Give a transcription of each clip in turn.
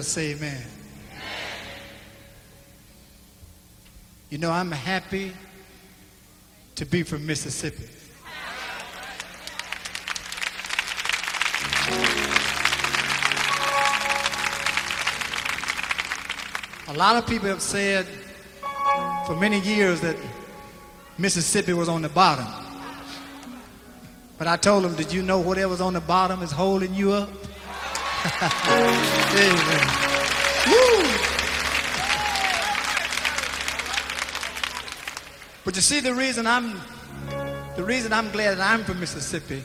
Us say amen. You know, I'm happy to be from Mississippi. A lot of people have said for many years that Mississippi was on the bottom. But I told them, did you know whatever's on the bottom is holding you up? Amen. Woo! But you see, the reason I'm the reason I'm glad that I'm from Mississippi,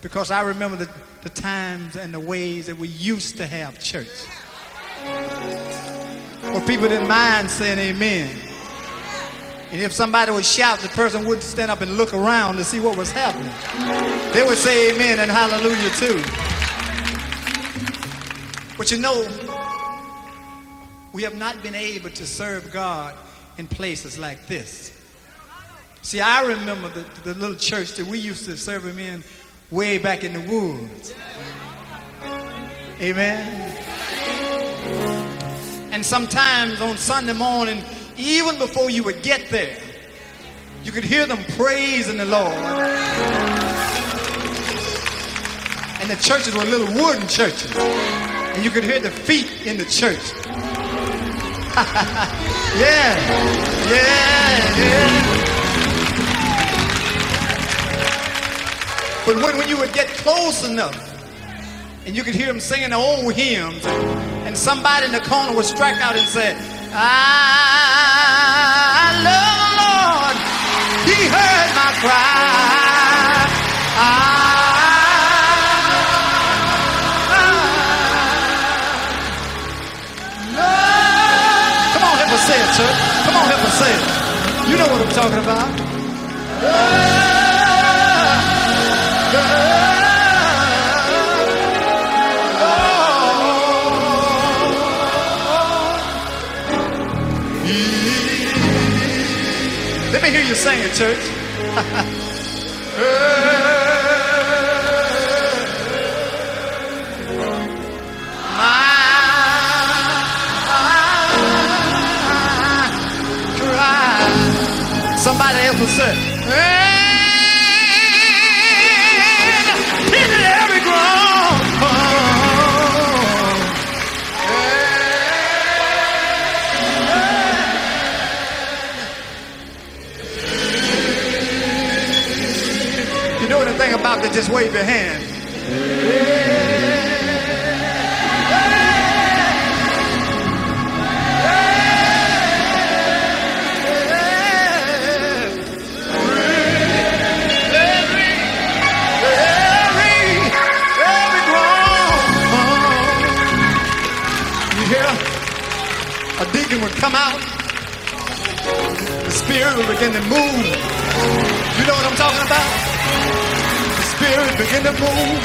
because I remember the, the times and the ways that we used to have church. Where people didn't mind saying amen. And if somebody would shout, the person wouldn't stand up and look around to see what was happening. They would say amen and hallelujah too. But you know, we have not been able to serve God in places like this. See, I remember the, the little church that we used to serve him in way back in the woods. Amen. And sometimes on Sunday morning, even before you would get there, you could hear them praising the Lord. And the churches were little wooden churches. And you could hear the feet in the church. yeah, yeah, yeah. But when, when you would get close enough, and you could hear them singing the old hymns, and, somebody in the corner would strike out and say, I love the Lord. He heard my cry. I Come on, help us say it. You know what I'm talking about. Let me hear you sing it, church. say, "Hit every ground." You know the thing about that, just wave your hand. Would come out. The spirit would begin to move. You know what I'm talking about? The spirit begin to move.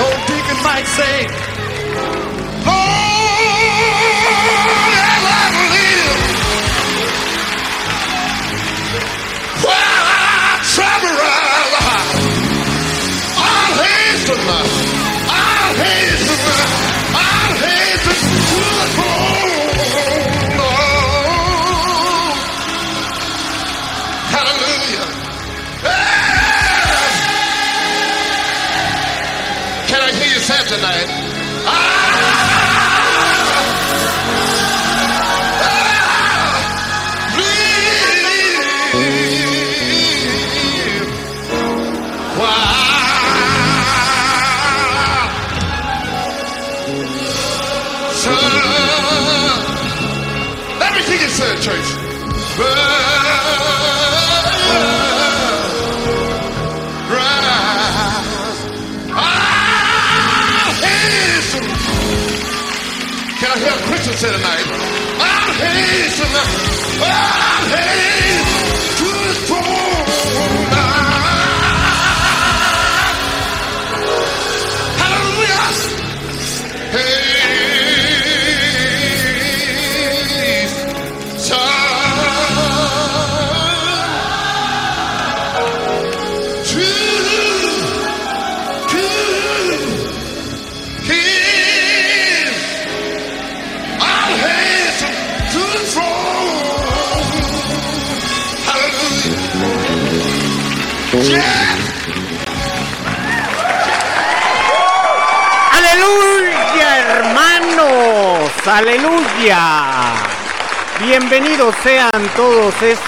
No deacon might say,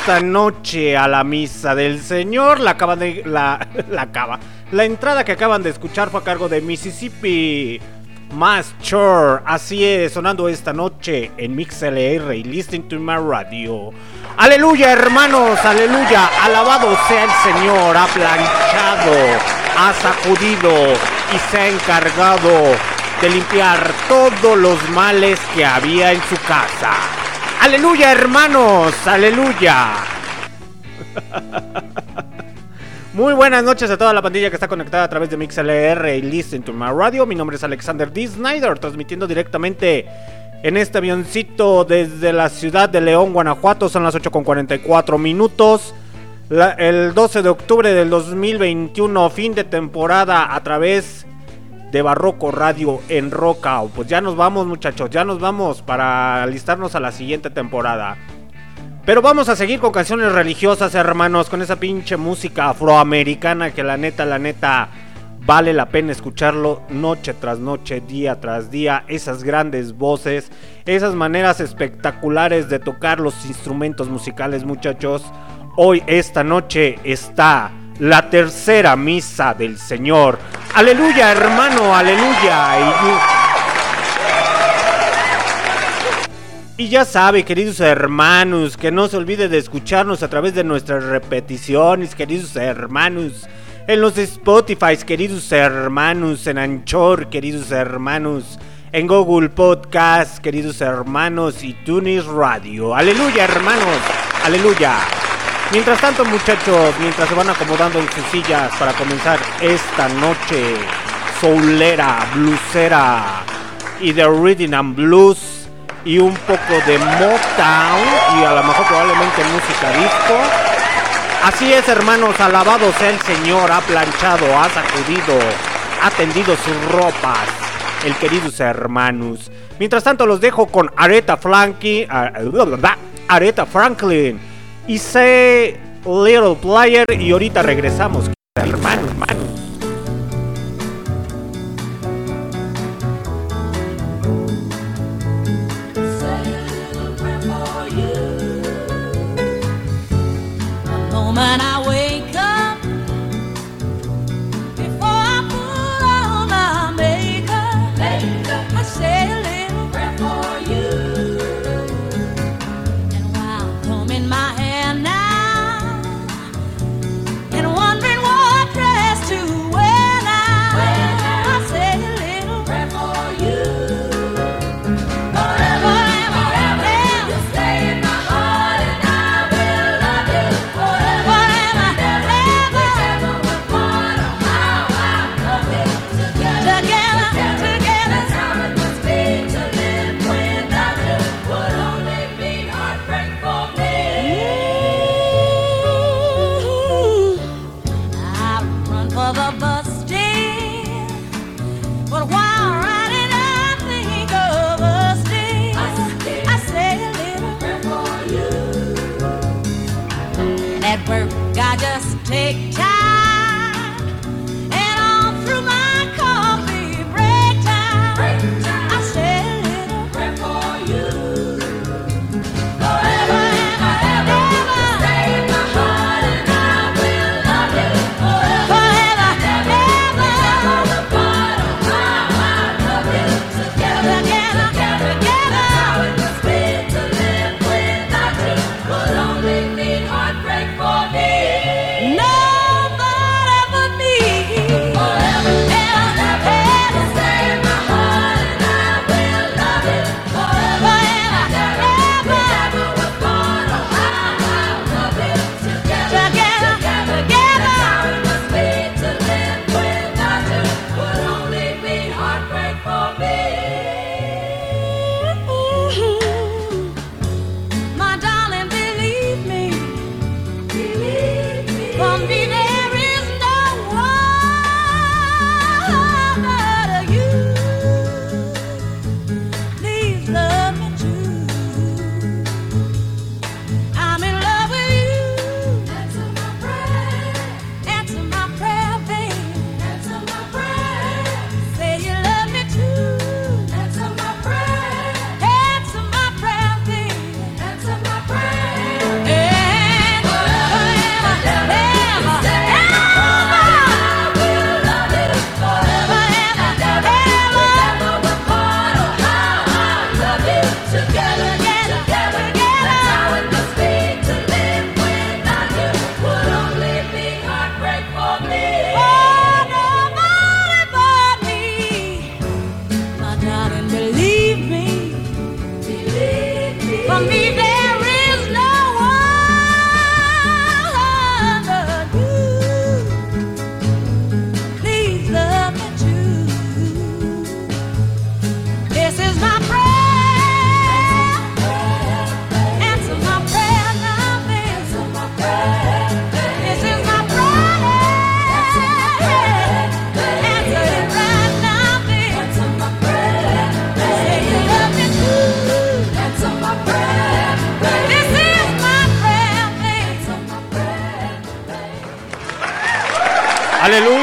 esta noche a la misa del Señor. La acaba de la la acaba. La entrada que acaban de escuchar fue a cargo de Mississippi Master. Así es, sonando esta noche en MixLR y Listening to My Radio. Aleluya, hermanos, aleluya. Alabado sea el Señor. Ha planchado, ha sacudido y se ha encargado de limpiar todos los males que había en su casa. Aleluya, hermanos, aleluya. Muy buenas noches a toda la pandilla que está conectada a través de MixLR y Listen to My Radio. Mi nombre es Alexander D. Snyder, transmitiendo directamente en este avioncito desde la ciudad de León, Guanajuato. Son las 8.44 minutos. El 12 de octubre del 2021, fin de temporada a través Barroco Radio en Roca. Pues ya nos vamos, muchachos, ya nos vamos para alistarnos a la siguiente temporada. Pero vamos a seguir con canciones religiosas, hermanos, con esa pinche música afroamericana que la neta, la neta, vale la pena escucharlo noche tras noche, día tras día. Esas grandes voces, esas maneras espectaculares de tocar los instrumentos musicales, muchachos. Hoy, esta noche, está la tercera misa del Señor. Aleluya, hermano, aleluya. Y- ya sabe, queridos hermanos, que no se olvide de escucharnos a través de nuestras repeticiones, queridos hermanos. En los Spotify, queridos hermanos. En Anchor, queridos hermanos. En Google Podcast, queridos hermanos. Y Tunis Radio. Aleluya, hermanos. Aleluya. Mientras tanto, muchachos, mientras se van acomodando en sus sillas para comenzar esta noche soulera, bluesera y de rhythm and blues y un poco de Motown y a lo mejor probablemente música disco. Así es, hermanos, alabado sea el Señor, ha planchado, ha sacudido, ha tendido sus ropas, el queridos hermanos. Mientras tanto los dejo con Aretha Franklin, Aretha Franklin y Little Player y ahorita regresamos,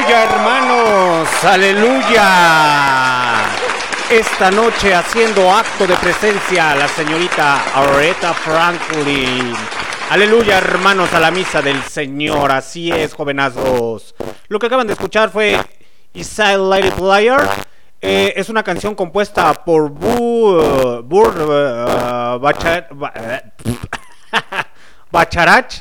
Aleluya, hermanos, aleluya. Esta noche haciendo acto de presencia la señorita Aretha Franklin. Aleluya, hermanos, a la misa del Señor. Así es, jovenazos. Lo que acaban de escuchar fue Inside Lady Player. Eh, es una canción compuesta por Bu, Bur, uh, Bachar- Ba- Bacharach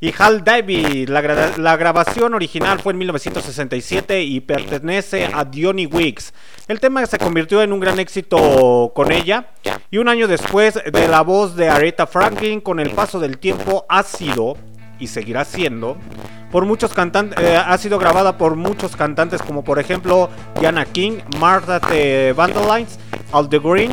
y Hal David. La, gra- la grabación original fue en 1967 y pertenece a Dionny Wicks. El tema se convirtió en un gran éxito con ella y un año después de la voz de Aretha Franklin, con el paso del tiempo ha sido y seguirá siendo por muchos cantantes ha sido grabada por muchos cantantes como por ejemplo Diana King, Martha T. Vandelines, Al the Green,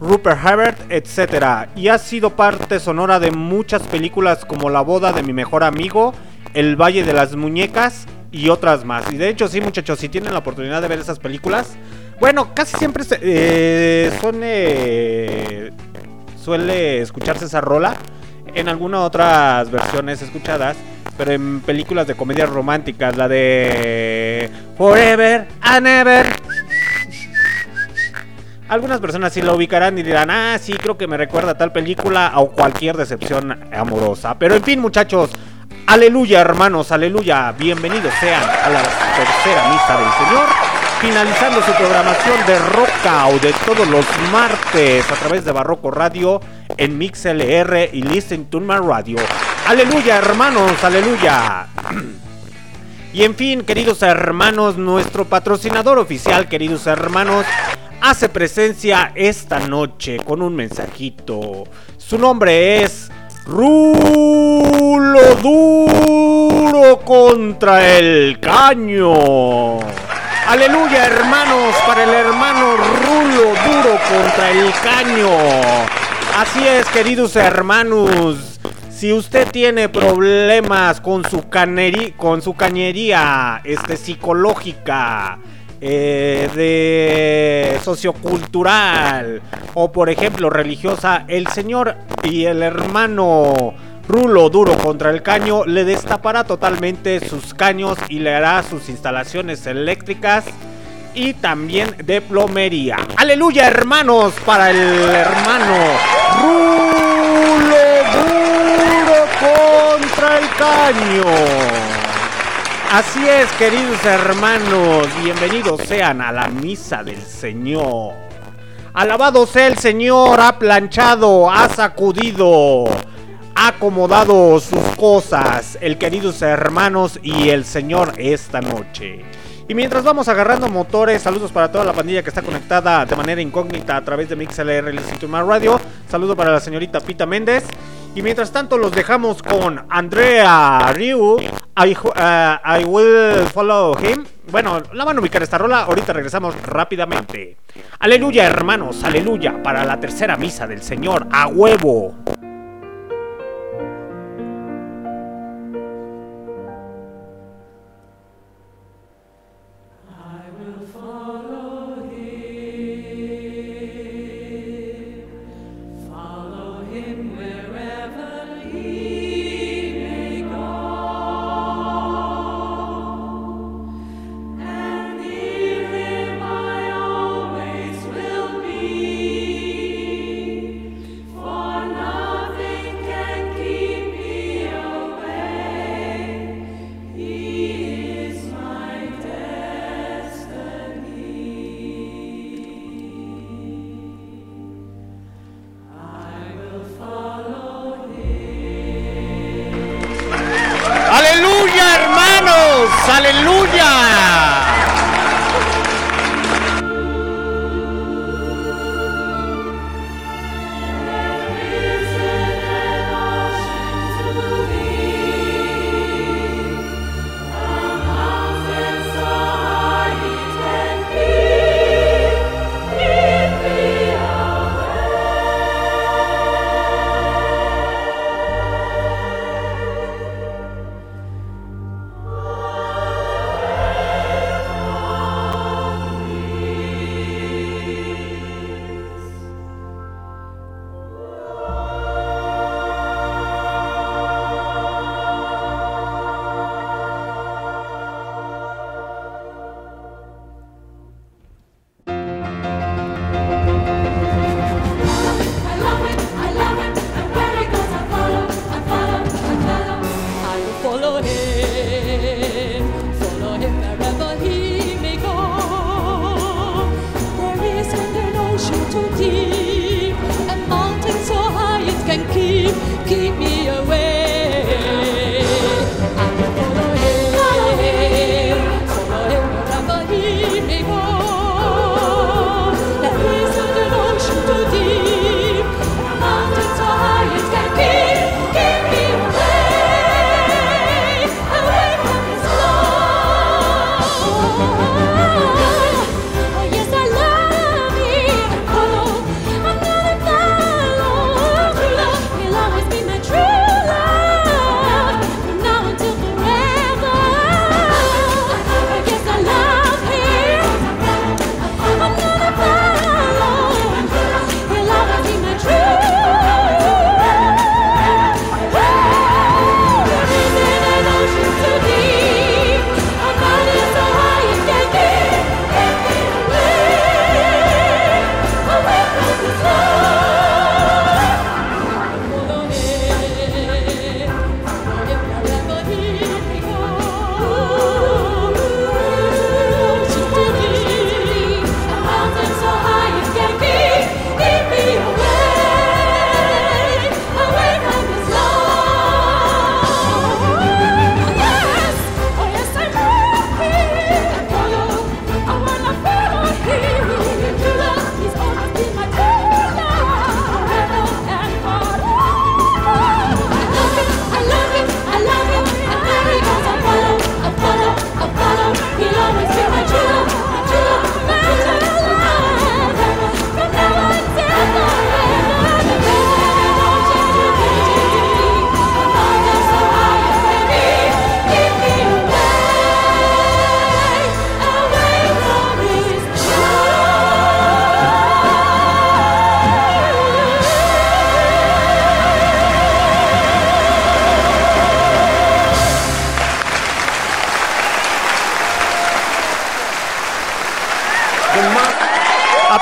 Rupert Hebert, etc. Y ha sido parte sonora de muchas películas como La boda de mi mejor amigo, El Valle de las Muñecas y otras más. Y de hecho, sí, muchachos, si tienen la oportunidad de ver esas películas, bueno, casi siempre se- eh, suele escucharse esa rola en algunas otras versiones escuchadas, pero en películas de comedias románticas, la de Forever and Ever. Algunas personas sí lo ubicarán y dirán, ah, sí, creo que me recuerda a tal película o cualquier decepción amorosa. Pero en fin, muchachos, aleluya, hermanos, aleluya. Bienvenidos sean a la tercera misa del Señor. Finalizando su programación de Rock de todos los martes a través de Barroco Radio en MixLR y Listen to My Radio. Aleluya, hermanos, aleluya. Y en fin, queridos hermanos, nuestro patrocinador oficial, queridos hermanos, hace presencia esta noche con un mensajito. Su nombre es Rulo Duro contra el Caño. Aleluya, hermanos, para el hermano Rulo Duro contra el Caño. Así es, queridos hermanos. Si usted tiene problemas con su con su cañería este, psicológica, eh, de sociocultural o por ejemplo religiosa, el señor y el hermano Rulo Duro contra el caño le destapará totalmente sus caños y le hará sus instalaciones eléctricas y también de plomería. Aleluya hermanos para el hermano Rulo Duro contra el caño. Así es, queridos hermanos, bienvenidos sean a la misa del Señor. Alabado sea el Señor, ha planchado, ha sacudido, ha acomodado sus cosas, el queridos hermanos y el Señor esta noche. Y mientras vamos agarrando motores, saludos para toda la pandilla que está conectada de manera incógnita a través de MixLR y My Radio. Saludo para la señorita Pita Méndez. Y mientras tanto los dejamos con Andrea Ryu. I, uh, I will follow him. Bueno, la van a ubicar esta rola. Ahorita regresamos rápidamente. Aleluya, hermanos. Aleluya. Para la tercera misa del Señor. A huevo.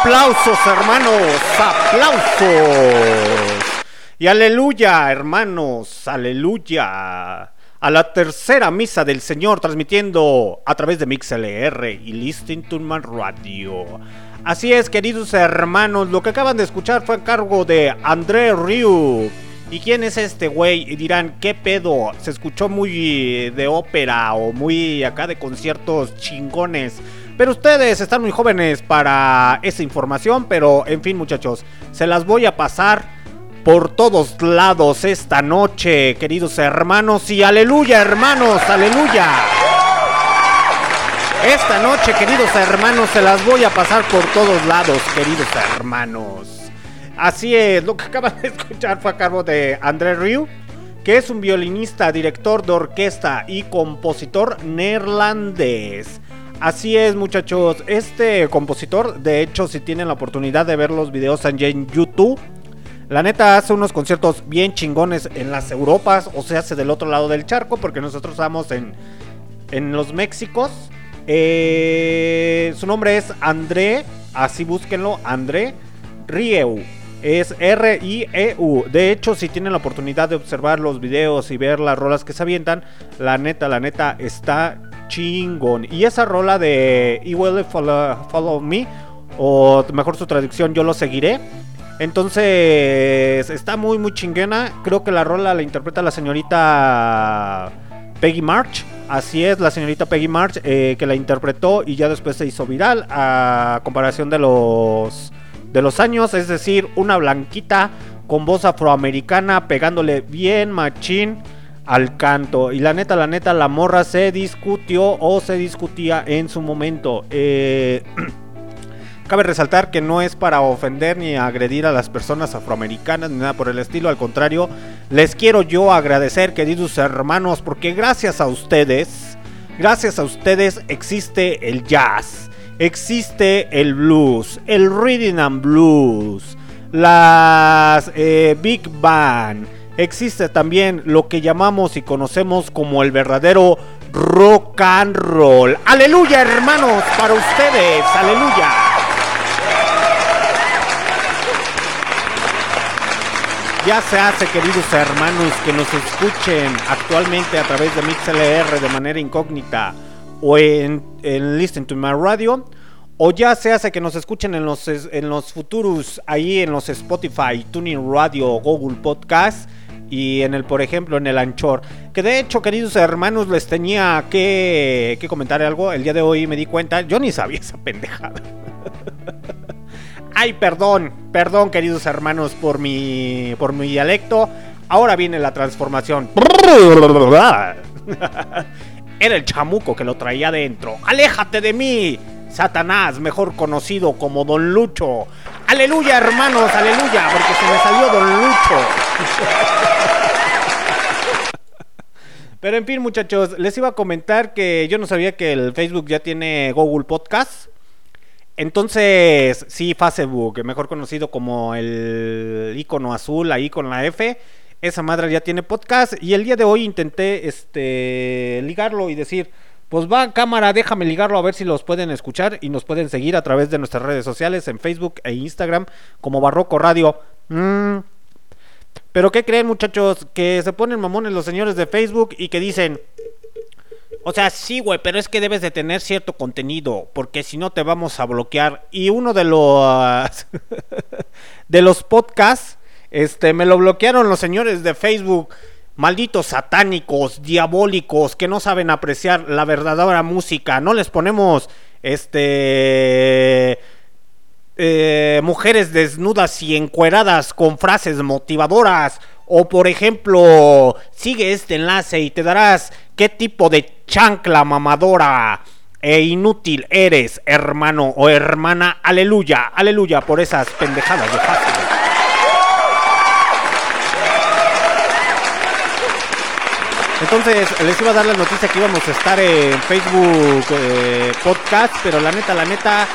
Aplausos, hermanos, aplausos. Y aleluya, hermanos, aleluya. A la tercera misa del Señor, transmitiendo a través de MixLR y Listen to My Radio. Así es, queridos hermanos, lo que acaban de escuchar fue a cargo de André Ryu. ¿Y quién es este güey? Y dirán, ¿qué pedo? Se escuchó muy de ópera o muy acá de conciertos chingones. Pero ustedes están muy jóvenes para esa información, pero en fin muchachos, se las voy a pasar por todos lados esta noche, queridos hermanos. Y aleluya, hermanos, aleluya. Esta noche, queridos hermanos, se las voy a pasar por todos lados, queridos hermanos. Así es, lo que acaban de escuchar fue a cargo de André Ryu, que es un violinista, director de orquesta y compositor neerlandés. Así es, muchachos. Este compositor, de hecho, si tienen la oportunidad de ver los videos en YouTube, la neta hace unos conciertos bien chingones en las Europas, o sea, hace del otro lado del charco, porque nosotros estamos en, en los Méxicos. Eh, su nombre es André, así búsquenlo, André Rieu. Es R-I-E-U. De hecho, si tienen la oportunidad de observar los videos y ver las rolas que se avientan, la neta, la neta está chingón. Y esa rola de You Will Follow, Follow Me, o mejor su traducción, Yo lo seguiré. Entonces, está muy, muy chingona. Creo que la rola la interpreta la señorita Peggy March. Así es, la señorita Peggy March, eh, que la interpretó y ya después se hizo viral a comparación de los, de los años. Es decir, una blanquita con voz afroamericana pegándole bien machín al canto. Y la neta, la neta, la morra se discutió o se discutía en su momento. Eh, cabe resaltar que no es para ofender ni agredir a las personas afroamericanas ni nada por el estilo. Al contrario, les quiero yo agradecer, queridos hermanos, porque gracias a ustedes, gracias a ustedes existe el jazz. Existe el blues, el rhythm and blues, las eh, big band, existe también lo que llamamos y conocemos como el verdadero rock and roll. Aleluya, hermanos, para ustedes, aleluya. Ya se hace, queridos hermanos, que nos escuchen actualmente a través de MixLR de manera incógnita o en, en Listen to My Radio. O ya se hace que nos escuchen en los, en los futuros, ahí en los Spotify, Tuning Radio, Google Podcast y en el, por ejemplo, en el Anchor. Que de hecho, queridos hermanos, les tenía que, que comentar algo. El día de hoy me di cuenta, yo ni sabía esa pendejada. Ay, perdón, perdón, queridos hermanos, por mi, por mi dialecto. Ahora viene la transformación. Era el chamuco que lo traía dentro. ¡Aléjate de mí! Satanás, mejor conocido como Don Lucho. Aleluya, hermanos, aleluya, porque se me salió Don Lucho. Pero en fin, muchachos, les iba a comentar que yo no sabía que el Facebook ya tiene Google Podcast. Entonces, sí, Facebook, mejor conocido como el icono azul ahí con la F. Esa madre ya tiene podcast. Y el día de hoy intenté este ligarlo y decir, pues va cámara, déjame ligarlo a ver si los pueden escuchar y nos pueden seguir a través de nuestras redes sociales en Facebook e Instagram como Barroco Radio. Mm. Pero ¿qué creen muchachos? Que se ponen mamones los señores de Facebook y que dicen... O sea, sí, güey, pero es que debes de tener cierto contenido, porque si no te vamos a bloquear. Y uno de los de los podcasts, este, me lo bloquearon los señores de Facebook, malditos satánicos, diabólicos, que no saben apreciar la verdadera música. No les ponemos, este, eh, mujeres desnudas y encueradas con frases motivadoras. O por ejemplo, sigue este enlace y te darás qué tipo de chancla mamadora e inútil eres, hermano o hermana. Aleluya, aleluya por esas pendejadas de fácil. Entonces les iba a dar la noticia que íbamos a estar en Facebook eh, Podcast, pero la neta, la neta,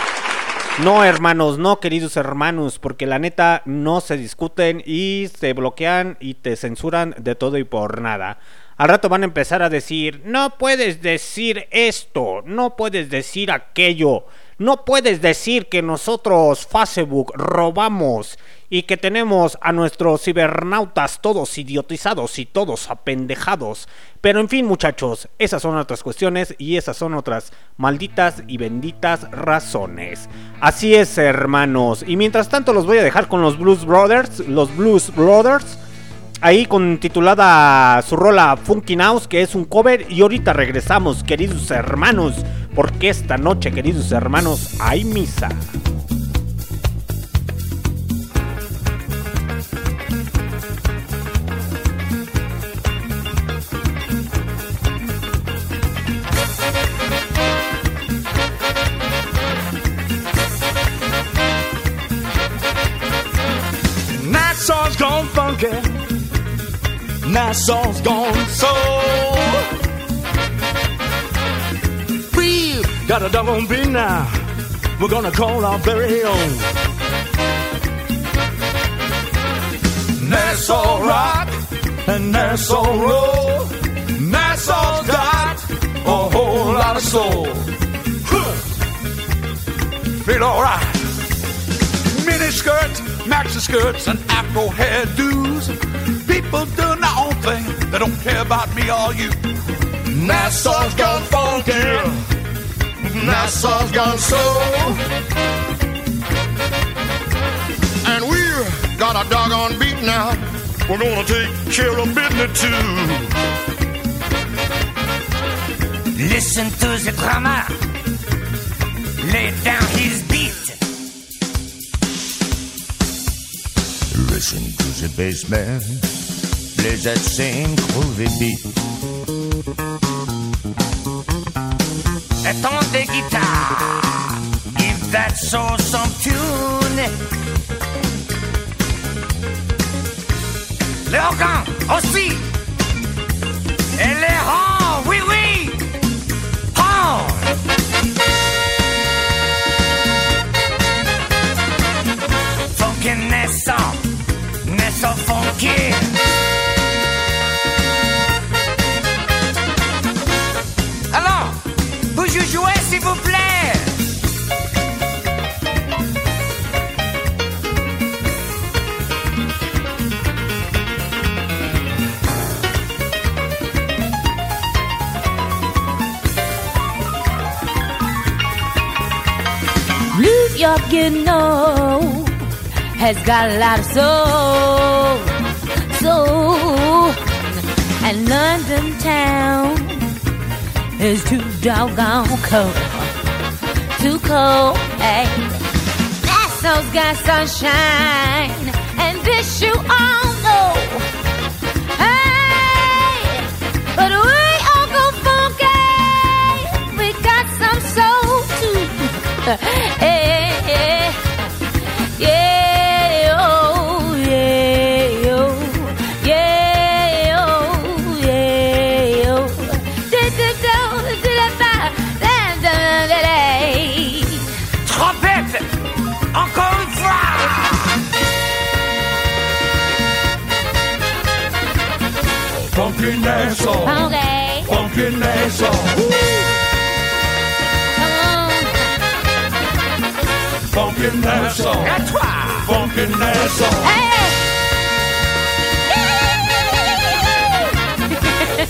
no, hermanos, no, queridos hermanos, porque la neta no se discuten y se bloquean y te censuran de todo y por nada. Al rato van a empezar a decir, no puedes decir esto, no puedes decir aquello, no puedes decir que nosotros Facebook robamos y que tenemos a nuestros cibernautas todos idiotizados y todos apendejados. Pero en fin, muchachos, esas son otras cuestiones y esas son otras malditas y benditas razones. Así es, hermanos. Y mientras tanto los voy a dejar con los Blues Brothers, los Blues Brothers. Ahí con titulada su rola Funky House, que es un cover. Y ahorita regresamos, queridos hermanos, porque esta noche, queridos hermanos, hay misa. Nassau's gone funky. Nassau's gone soul. We've got a on beat now. We're gonna call our very own. Nassau rock and Nassau roll. Nassau's got a whole lot of soul. Feel alright skirts, maxi skirts, and afro hairdos. People doing their own thing, they don't care about me or you. Nassau's gone funky, Nassau's gone soul, And we've got a doggone beat now. We're gonna take care of business too. Listen to the drummer. Lay down his Listen to the bassman play that same groovy beat. Attends des guitares. Give that soul some tune. Les organes aussi. Et les rangs, oui, oui. Rangs. Funky naissant, naissant funky. Alors, vous jouez s'il vous plaît. York, you know, has got a lot of soul, soul. and London town is too doggone cold. Too cold, eh? hey. Nassau's got sunshine, Funky Nassau, Okay, Funky Nassau, come on. Funky Nassau, À toi Funky Nassau, Hey!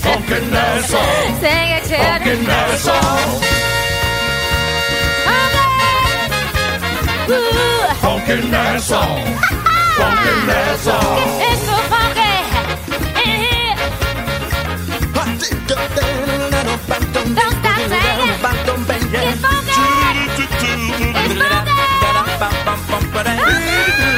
Funky Nassau, Sing it, Funky children. Okay. Ooh, Funky Nassau, Funky Nassau. it's so funky It's funky. It's funky.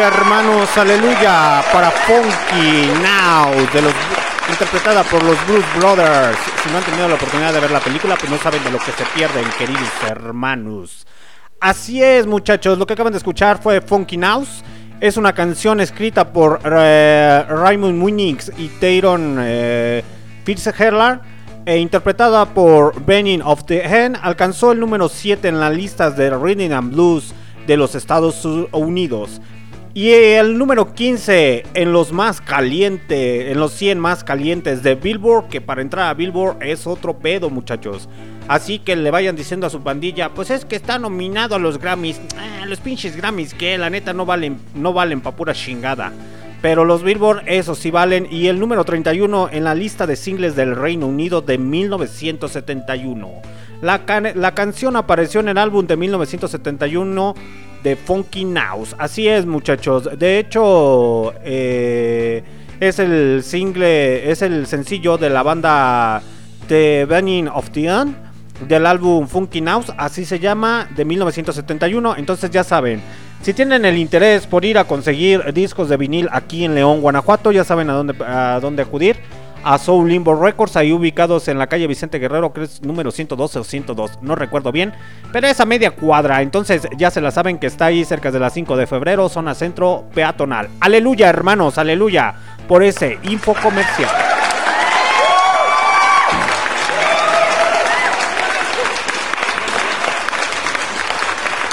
Hermanos, aleluya para Funky Now, de los, interpretada por los Blues Brothers. Si no han tenido la oportunidad de ver la película, pues no saben de lo que se pierden, queridos hermanos. Así es, muchachos, lo que acaban de escuchar fue Funky Nows. Es una canción escrita por eh, Raymond Munix y Tayron eh, Fitzgerald e interpretada por Benin of the Hen. Alcanzó el número 7 en las listas de Rhythm and Blues de los Estados Unidos. Y el número 15 en los más calientes, en los 100 más calientes de Billboard, que para entrar a Billboard es otro pedo, muchachos. Así que le vayan diciendo a su pandilla, pues es que está nominado a los Grammys. Ah, los pinches Grammys que la neta no valen, no valen pa' pura chingada. Pero los Billboard, esos sí valen. Y el número 31 en la lista de singles del Reino Unido de 1971. La, can- la canción apareció en el álbum de 1971 Funky Nows. Así es, muchachos. De hecho, eh, es el single, es el sencillo de la banda The Burning of the End del álbum Funky Nows, así se llama, de 1971. Entonces ya saben, si tienen el interés por ir a conseguir discos de vinil aquí en León, Guanajuato, ya saben a dónde, a dónde acudir. A Soul Limbo Records, ahí ubicados en la calle Vicente Guerrero, que es número 112 o 102, no recuerdo bien, pero es a media cuadra, entonces ya se la saben que está ahí cerca de las 5 de febrero, zona centro peatonal. Aleluya, hermanos, aleluya, por ese info comercial.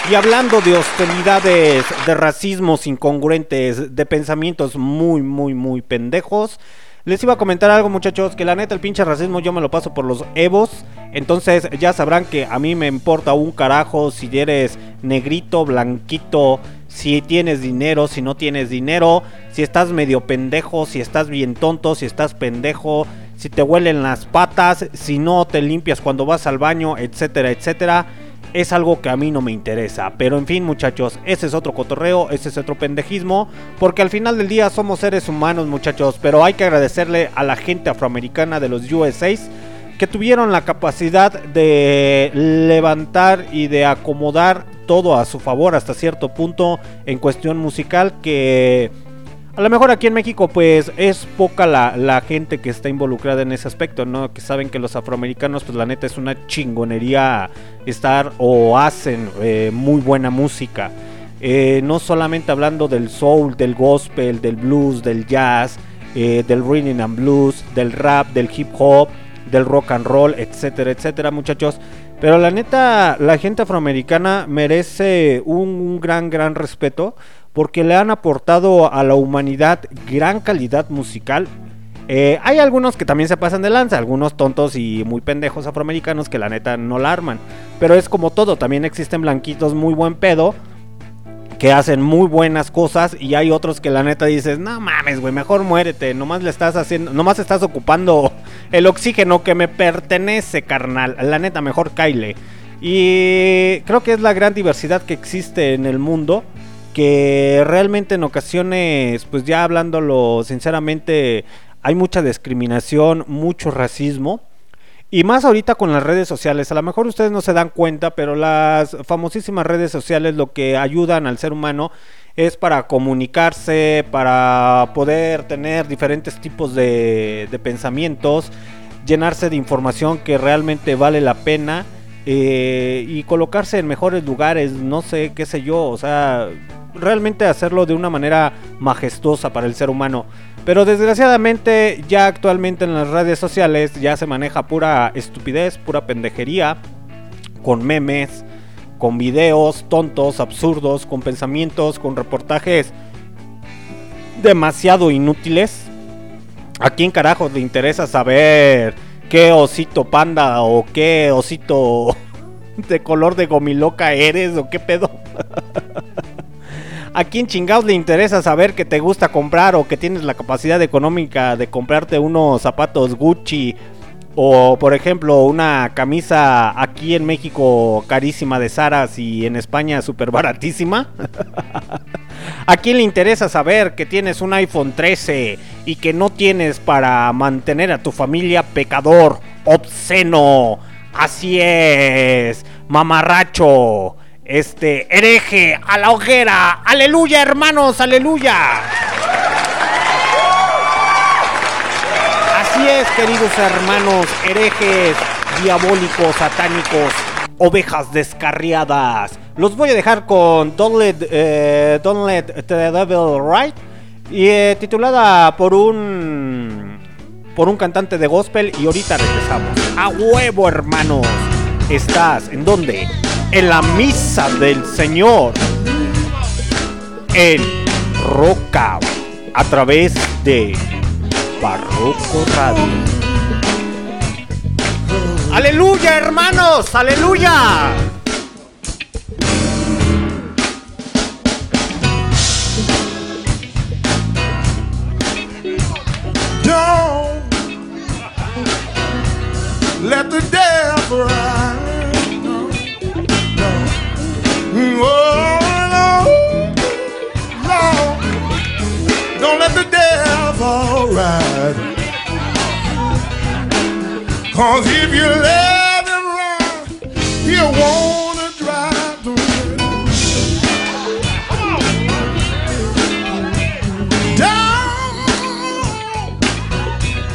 Y hablando de hostilidades, de racismos incongruentes, de pensamientos muy, muy, muy pendejos, les iba a comentar algo muchachos, que la neta el pinche racismo yo me lo paso por los evos, entonces ya sabrán que a mí me importa un carajo si eres negrito, blanquito, si tienes dinero, si no tienes dinero, si estás medio pendejo, si estás bien tonto, si estás pendejo, si te huelen las patas, si no te limpias cuando vas al baño, etcétera, etcétera es algo que a mí no me interesa. Pero en fin, muchachos, ese es otro cotorreo, ese es otro pendejismo. Porque al final del día somos seres humanos, muchachos. Pero hay que agradecerle a la gente afroamericana de los USAs que tuvieron la capacidad de levantar y de acomodar todo a su favor hasta cierto punto en cuestión musical que a lo mejor aquí en México pues es poca la, gente que está involucrada en ese aspecto, ¿no? Que saben que los afroamericanos pues la neta es una chingonería estar o hacen eh, muy buena música. Eh, no solamente hablando del soul, del gospel, del blues, del jazz, eh, del rhythm and blues, del rap, del hip hop, del rock and roll, etcétera, etcétera, muchachos. Pero la neta, la gente afroamericana merece un gran, gran respeto porque le han aportado a la humanidad gran calidad musical. Eh, hay algunos que también se pasan de lanza, algunos tontos y muy pendejos afroamericanos que la neta no la arman. Pero es como todo, también existen blanquitos muy buen pedo que hacen muy buenas cosas y hay otros que la neta dices, no mames, güey, mejor muérete, nomás le estás haciendo, nomás estás ocupando el oxígeno que me pertenece, carnal. La neta, mejor Kyle. Y creo que es la gran diversidad que existe en el mundo, que realmente en ocasiones, pues ya hablándolo sinceramente, hay mucha discriminación, mucho racismo. Y más ahorita con las redes sociales, a lo mejor ustedes no se dan cuenta, pero las famosísimas redes sociales lo que ayudan al ser humano es para comunicarse, para poder tener diferentes tipos de, de pensamientos, llenarse de información que realmente vale la pena eh, y colocarse en mejores lugares, no sé, qué sé yo, o sea, realmente hacerlo de una manera majestuosa para el ser humano. Pero desgraciadamente ya actualmente en las redes sociales ya se maneja pura estupidez, pura pendejería, con memes, con videos tontos, absurdos, con pensamientos, con reportajes demasiado inútiles. ¿A quién carajo le interesa saber qué osito panda o qué osito de color de gomiloca eres o qué pedo? ¿A quién chingados le interesa saber que te gusta comprar o que tienes la capacidad económica de comprarte unos zapatos Gucci o por ejemplo una camisa aquí en México carísima de Saras y en España súper baratísima? ¿A quién le interesa saber que tienes un iPhone 13 y que no tienes para mantener a tu familia pecador, obsceno? Así es, mamarracho, este, hereje, a la hoguera, aleluya hermanos, aleluya. Así es, queridos hermanos, herejes, diabólicos, satánicos, ovejas descarriadas. Los voy a dejar con Don't Let, eh, the Devil Ride, y, eh, titulada por un por un cantante de gospel y ahorita regresamos. A huevo, hermanos. ¿Estás en dónde? En la misa del Señor. En Roca a través de Barroco Radio. Aleluya, hermanos, aleluya. Cause if you let him ride, he'll wanna drive the down.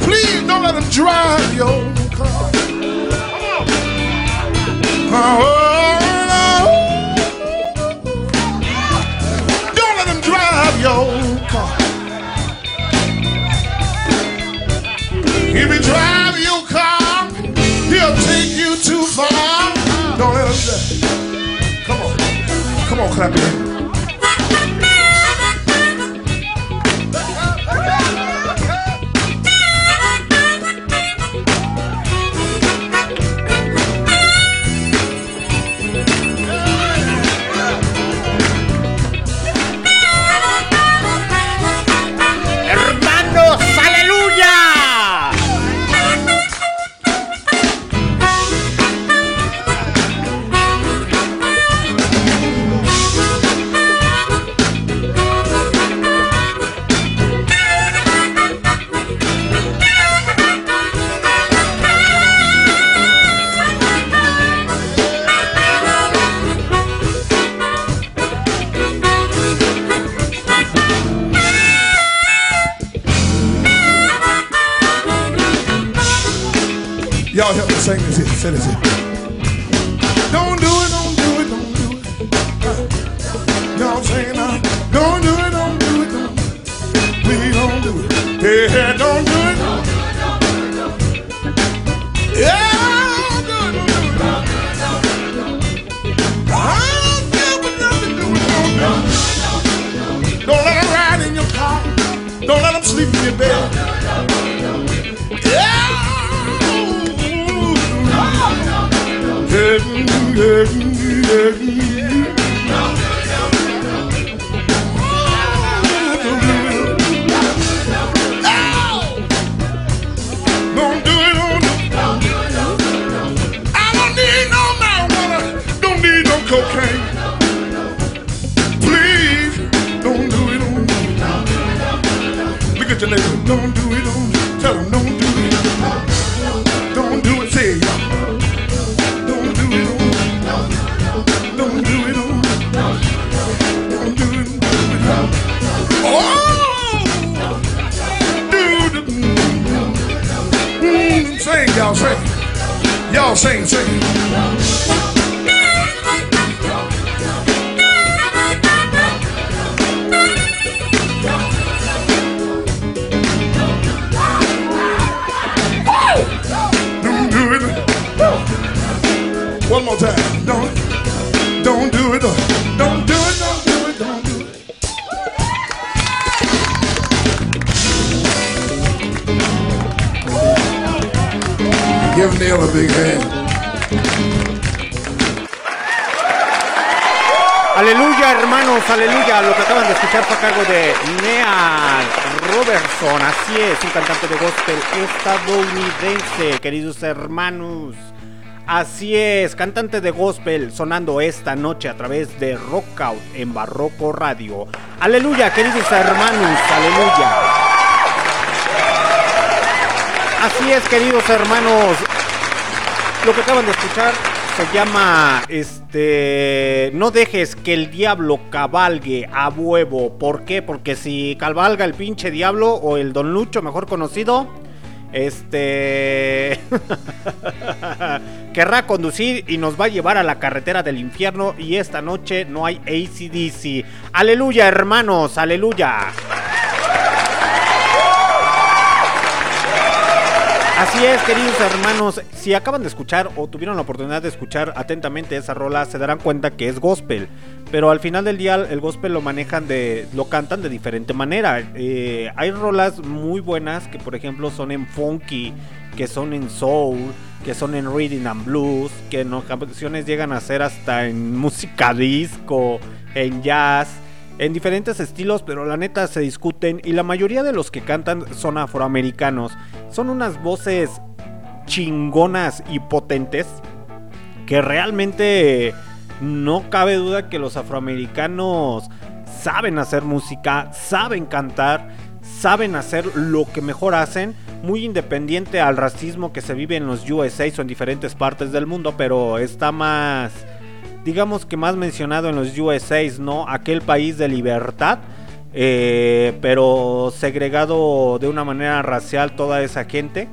Please don't let him drive your car. Oh, saber Aleluya, hermanos, aleluya. Lo que acaban de escuchar fue a de Nea Robertson. Así es, un cantante de gospel estadounidense, queridos hermanos. Así es, cantante de gospel sonando esta noche a través de Rockout en Barroco Radio. Aleluya, queridos hermanos, aleluya. Así es, queridos hermanos. Lo que acaban de escuchar se llama este no dejes que el diablo cabalgue a huevo. ¿Por qué? Porque si cabalga el pinche diablo o el Don Lucho, mejor conocido, este querrá conducir y nos va a llevar a la carretera del infierno y esta noche no hay ACDC. Aleluya, hermanos, aleluya. Así es, queridos hermanos, si acaban de escuchar o tuvieron la oportunidad de escuchar atentamente esa rola, se darán cuenta que es gospel. Pero al final del día el gospel lo manejan de, lo cantan de diferente manera. Eh, hay rolas muy buenas que por ejemplo son en funky, que son en soul, que son en reading and blues, que en ocasiones llegan a ser hasta en música disco, en jazz en diferentes estilos, pero la neta se discuten y la mayoría de los que cantan son afroamericanos. Son unas voces chingonas y potentes que realmente no cabe duda que los afroamericanos saben hacer música, saben cantar, saben hacer lo que mejor hacen, muy independiente al racismo que se vive en los USA o en diferentes partes del mundo, pero está más digamos que más mencionado en los USA, ¿no? Aquel país de libertad, eh, pero segregado de una manera racial toda esa gente.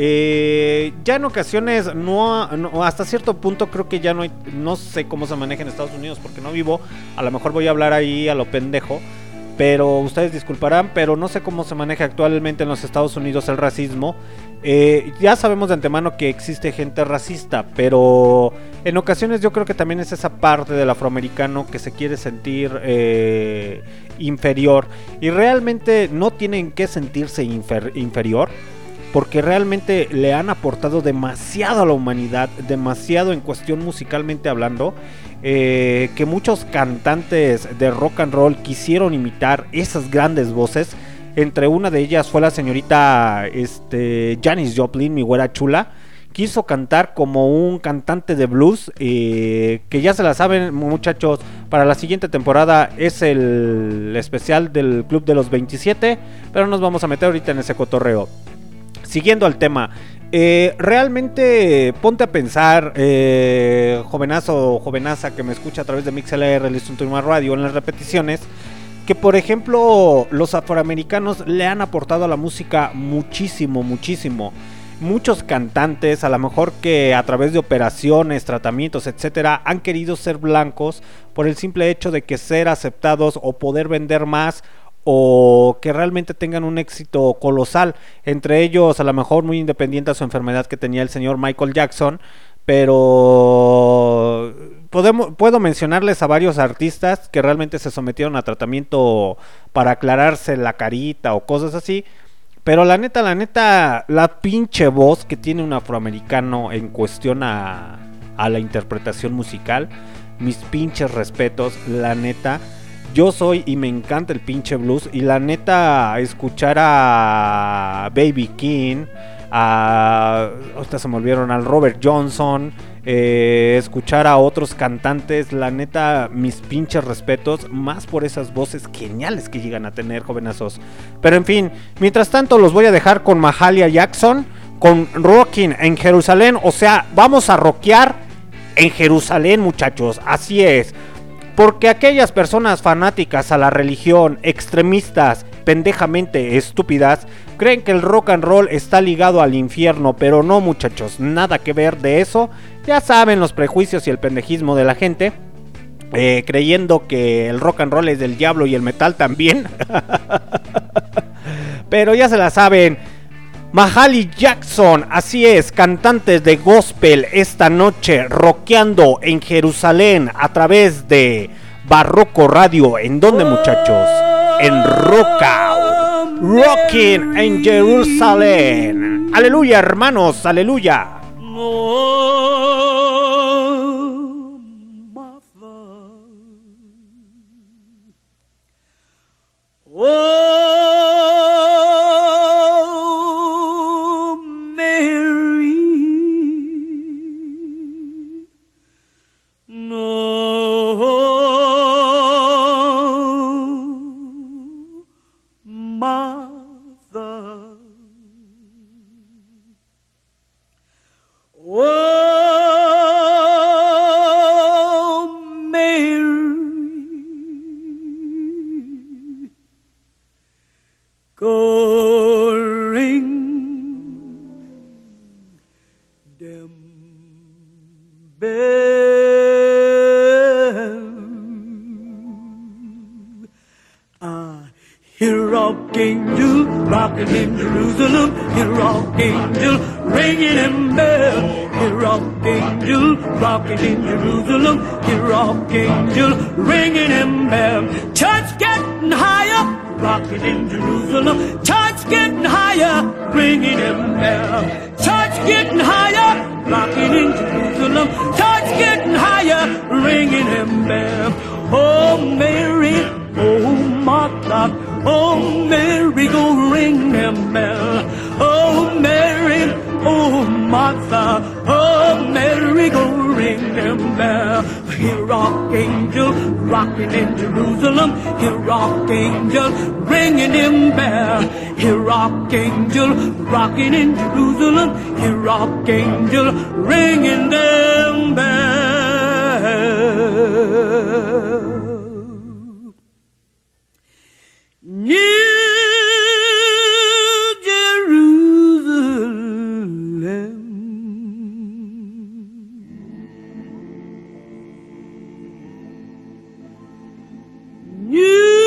Eh, ya en ocasiones, no, hasta cierto punto creo que ya no no sé cómo se maneja en Estados Unidos porque no vivo, a lo mejor voy a hablar ahí a lo pendejo, pero ustedes disculparán, pero no sé cómo se maneja actualmente en los Estados Unidos el racismo. Eh, ya sabemos de antemano que existe gente racista, pero en ocasiones yo creo que también es esa parte del afroamericano que se quiere sentir eh, inferior y realmente no tienen que sentirse infer- inferior porque realmente le han aportado demasiado a la humanidad, demasiado en cuestión musicalmente hablando, eh, que muchos cantantes de rock and roll quisieron imitar esas grandes voces. Entre una de ellas fue la señorita este, Janis Joplin, mi güera chula. Quiso cantar como un cantante de blues, eh, que ya se la saben muchachos, para la siguiente temporada es el especial del Club de los 27, pero nos vamos a meter ahorita en ese cotorreo siguiendo al tema, eh, realmente ponte a pensar, eh, jovenazo o jovenaza que me escucha a través de MixLR, el Instituto Radio, en las repeticiones, que por ejemplo los afroamericanos le han aportado a la música muchísimo, muchísimo. Muchos cantantes, a lo mejor que a través de operaciones, tratamientos, etcétera, han querido ser blancos por el simple hecho de que ser aceptados o poder vender más o que realmente tengan un éxito colosal. Entre ellos, a lo mejor muy independiente a su enfermedad que tenía el señor Michael Jackson. Pero podemos, puedo mencionarles a varios artistas que realmente se sometieron a tratamiento para aclararse la carita o cosas así. Pero la neta, la neta, la pinche voz que tiene un afroamericano en cuestión a, a la interpretación musical, mis pinches respetos, la neta. Yo soy y me encanta el pinche blues. Y la neta, escuchar a Baby King, a. Ahorita se me olvidaron, al Robert Johnson. eh, escuchar a otros cantantes, la neta, mis pinches respetos, más por esas voces geniales que llegan a tener, jovenazos. Pero en fin, mientras tanto, los voy a dejar con Mahalia Jackson, con Rocking en Jerusalén. O sea, vamos a rockear en Jerusalén, muchachos. Así es. Porque aquellas personas fanáticas a la religión, extremistas, pendejamente estúpidas, creen que el rock and roll está ligado al infierno, pero no muchachos, nada que ver de eso. Ya saben los prejuicios y el pendejismo de la gente. eh, creyendo que el rock and roll es del diablo y el metal también. Pero ya se la saben. Mahali Jackson, así es, cantantes de gospel esta noche, rockeando en Jerusalén a través de Barroco Radio. ¿En dónde, muchachos? En Rockout. Rocking en Jerusalén. Aleluya, hermanos, aleluya. Oh, rocking in Jerusalem. Rock angel ringing in bell. Rock angel rocking in Jerusalem. Rock angel ringing in bell. Church getting higher, rocking in Jerusalem. Church getting higher, ringing in bell. Church getting higher, rocking in Jerusalem. Church getting higher, ringing in bell. Oh Mary, oh Martha, oh Mary, go ring them bell. Oh Mary, oh Martha, oh Mary, go ring them bell. Here, rock angel rocking in Jerusalem. Here, rock angel ringing them bell. Here, rock angel rocking in Jerusalem. Here, rock angel ringing them bell. New Jerusalem. New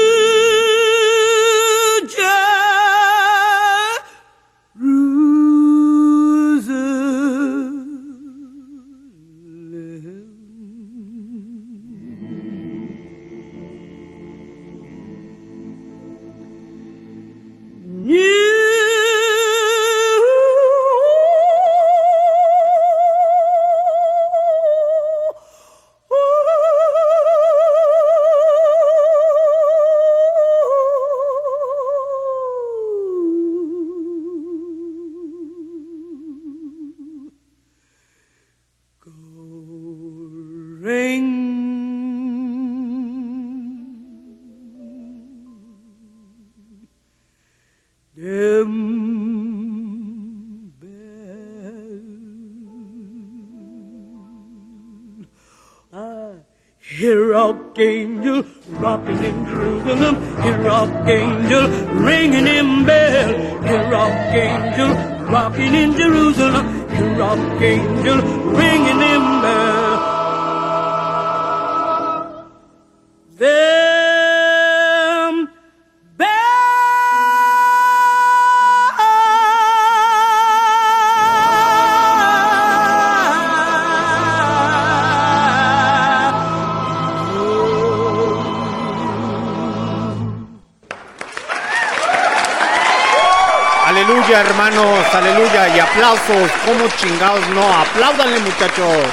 aplausos, como chingados no. Apláudanle, muchachos.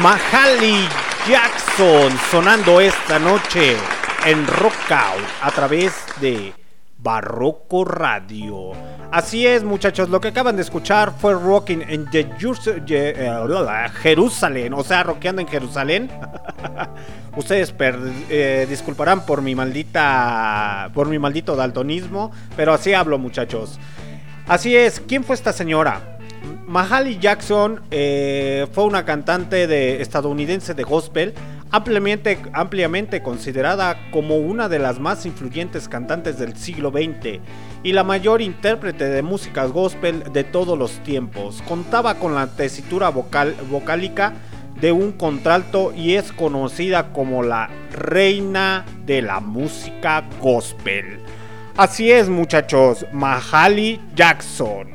Mahali Jackson sonando esta noche en Rockout a través de Barroco Radio. Así es, muchachos, lo que acaban de escuchar fue Rocking en eh, Jerusalén, o sea, rockeando en Jerusalén. Ustedes per- eh, disculparán por mi maldita por mi maldito daltonismo, pero así hablo, muchachos. Así es, ¿quién fue esta señora? Mahalia Jackson eh, fue una cantante de, estadounidense de gospel ampliamente, considerada como una de las más influyentes cantantes del siglo XX y la mayor intérprete de música gospel de todos los tiempos. Contaba con la tesitura vocal, vocálica de un contralto y es conocida como la reina de la música gospel. Así es muchachos, Mahali Jackson.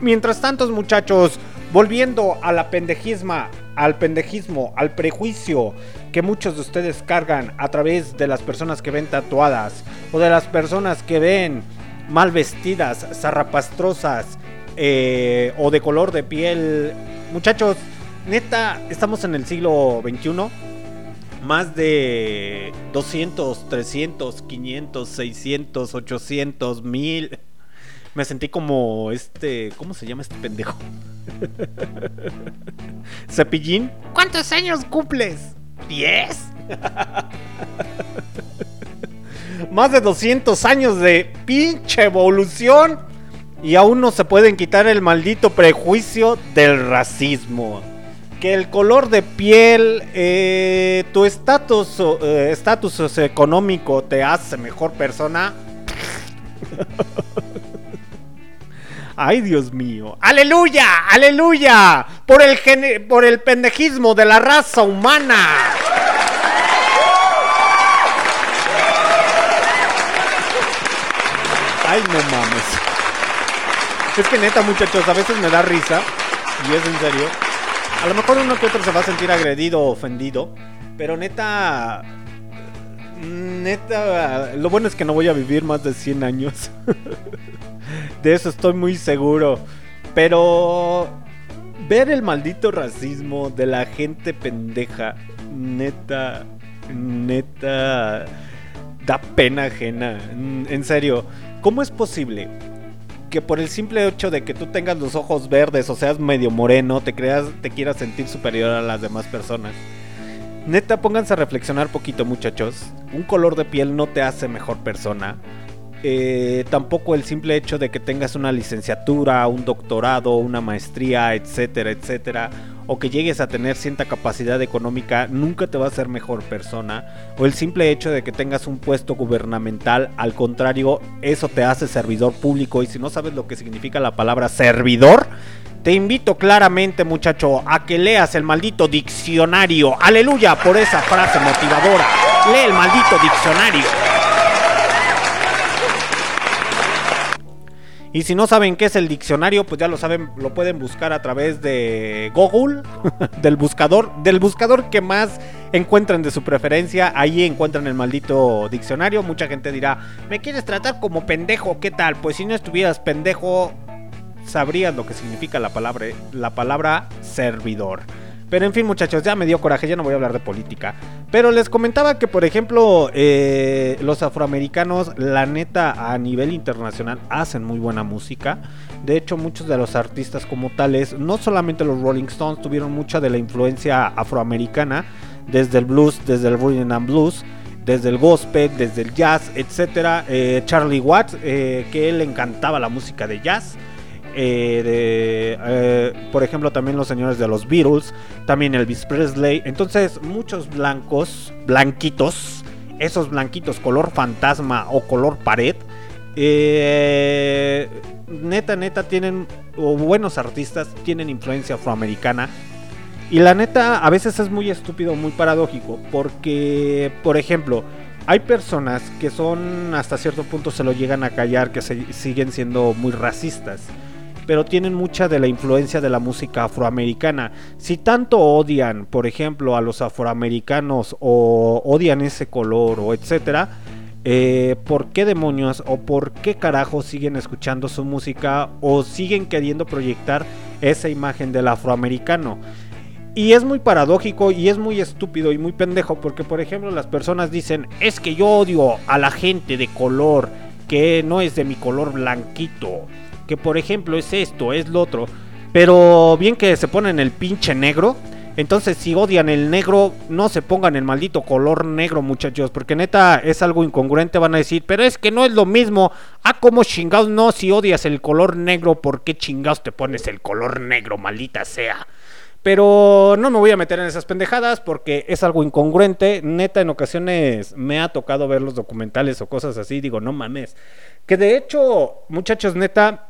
Mientras tanto, muchachos, volviendo a la pendejisma, al pendejismo, al prejuicio que muchos de ustedes cargan a través de las personas que ven tatuadas o de las personas que ven mal vestidas, zarrapastrosas eh, o de color de piel. Muchachos, neta, estamos en el siglo XXI. Más de 200, 300, 500, 600, 800, 1000. Me sentí como este. ¿Cómo se llama este pendejo? Cepillín. ¿Cuántos años cumples? ¿10? Más de 200 años de pinche evolución. Y aún no se pueden quitar el maldito prejuicio del racismo. Que el color de piel, eh, tu estatus eh, socioeconómico te hace mejor persona. Ay, Dios mío. ¡Aleluya! ¡Aleluya! Por el, por el pendejismo de la raza humana. Ay, no mames. Es que neta, muchachos, a veces me da risa. Y es en serio. A lo mejor uno que otro se va a sentir agredido o ofendido. Pero neta. Neta. Lo bueno es que no voy a vivir más de 100 años. De eso estoy muy seguro. Pero ver el maldito racismo de la gente pendeja, neta, neta, da pena ajena. En serio, ¿cómo es posible que por el simple hecho de que tú tengas los ojos verdes o seas medio moreno, te creas, te quieras sentir superior a las demás personas? Neta, pónganse a reflexionar poquito, muchachos. Un color de piel no te hace mejor persona. Eh, tampoco el simple hecho de que tengas una licenciatura, un doctorado, una maestría, etcétera, etcétera, o que llegues a tener cierta capacidad económica, nunca te va a hacer mejor persona. O el simple hecho de que tengas un puesto gubernamental, al contrario, eso te hace servidor público. Y si no sabes lo que significa la palabra servidor, te invito claramente, muchacho, a que leas el maldito diccionario. Aleluya por esa frase motivadora. Lee el maldito diccionario. Y si no saben qué es el diccionario, pues ya lo saben, lo pueden buscar a través de Google, del buscador, del buscador que más encuentren de su preferencia. Ahí encuentran el maldito diccionario. Mucha gente dirá, ¿me quieres tratar como pendejo? ¿Qué tal? Pues si no estuvieras pendejo, sabrías lo que significa la palabra, la palabra servidor. Pero en fin, muchachos, ya me dio coraje, ya no voy a hablar de política. Pero les comentaba que, por ejemplo, eh, los afroamericanos, la neta, a nivel internacional, hacen muy buena música. De hecho, muchos de los artistas como tales, no solamente los Rolling Stones, tuvieron mucha de la influencia afroamericana, desde el blues, desde el rhythm and blues, desde el gospel, desde el jazz, etcétera. Eh, Charlie Watts, eh, que él encantaba la música de jazz. Eh, eh, por ejemplo, también los señores de los Beatles, también Elvis Presley. Entonces, muchos blancos, blanquitos, esos blanquitos color fantasma o color pared, eh, neta, neta, tienen, o buenos artistas, tienen influencia afroamericana. Y la neta, a veces es muy estúpido, muy paradójico, porque, por ejemplo, hay personas que son, hasta cierto punto se lo llegan a callar, que siguen siendo muy racistas, pero tienen mucha de la influencia de la música afroamericana. Si tanto odian, por ejemplo, a los afroamericanos o odian ese color o etcétera, eh, ¿por qué demonios o por qué carajo siguen escuchando su música o siguen queriendo proyectar esa imagen del afroamericano? Y es muy paradójico y es muy estúpido y muy pendejo porque, por ejemplo, las personas dicen, es que yo odio a la gente de color que no es de mi color blanquito, que por ejemplo es esto, es lo otro, pero bien que se ponen el pinche negro Entonces, si odian el negro, no se pongan el maldito color negro, muchachos, porque neta es algo incongruente. Van a decir, pero es que no es lo mismo. Ah, como chingados, no, si odias el color negro, ¿por qué chingados te pones el color negro, maldita sea? Pero no me voy a meter en esas pendejadas porque es algo incongruente. Neta, en ocasiones me ha tocado ver los documentales o cosas así. Digo, no mames. Que de hecho, muchachos, neta,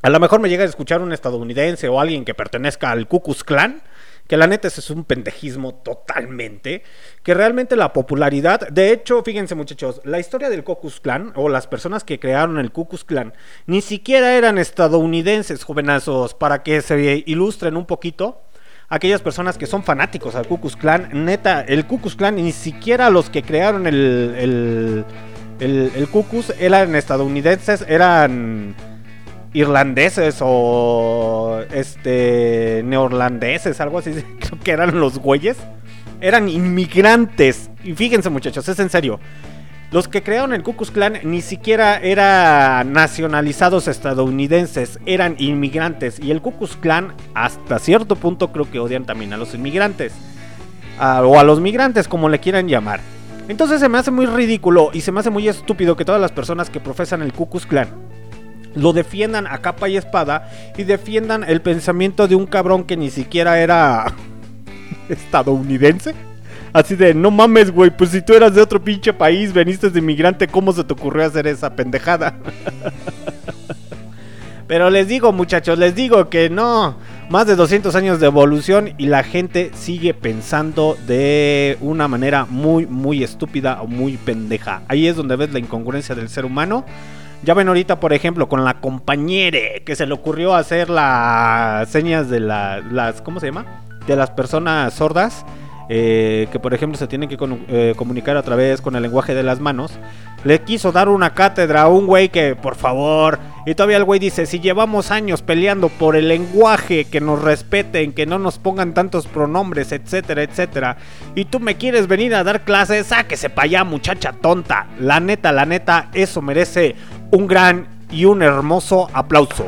a lo mejor me llega a escuchar un estadounidense o alguien que pertenezca al Ku Klux Klan. Que la neta es un pendejismo totalmente. Que realmente la popularidad. De hecho, fíjense, muchachos, la historia del Ku Klux Klan o las personas que crearon el Ku Klux Klan ni siquiera eran estadounidenses, jovenazos, para que se ilustren un poquito aquellas personas que son fanáticos al Ku Klux Klan, neta, el Ku Klux Klan, ni siquiera los que crearon el, el, el, el eran estadounidenses, eran irlandeses o este neorlandeses, algo así, creo que eran los güeyes. Eran inmigrantes. Y fíjense muchachos, es en serio. Los que crearon el Ku Klan ni siquiera eran nacionalizados estadounidenses, eran inmigrantes. Y el Ku Klan, hasta cierto punto, creo que odian también a los inmigrantes. A- o a los migrantes, como le quieran llamar. Entonces se me hace muy ridículo y se me hace muy estúpido que todas las personas que profesan el Ku Klan lo defiendan a capa y espada y defiendan el pensamiento de un cabrón que ni siquiera era estadounidense. Así de, no mames, güey, pues si tú eras de otro pinche país, veniste de inmigrante, ¿cómo se te ocurrió hacer esa pendejada? Pero les digo, muchachos, les digo que no. Más de 200 años de evolución y la gente sigue pensando de una manera muy, muy estúpida o muy pendeja. Ahí es donde ves la incongruencia del ser humano. Ya ven ahorita, por ejemplo, con la compañere que se le ocurrió hacer las señas de la- las, ¿cómo se llama? De las personas sordas. Eh, que por ejemplo se tienen que eh, comunicar a través con el lenguaje de las manos. Le quiso dar una cátedra a un güey que, por favor. Y todavía el güey dice, si llevamos años peleando por el lenguaje, que nos respeten, que no nos pongan tantos pronombres, etcétera, etcétera. Y tú me quieres venir a dar clases, sáquese para allá, muchacha tonta. La neta, la neta, eso merece un gran y un hermoso aplauso.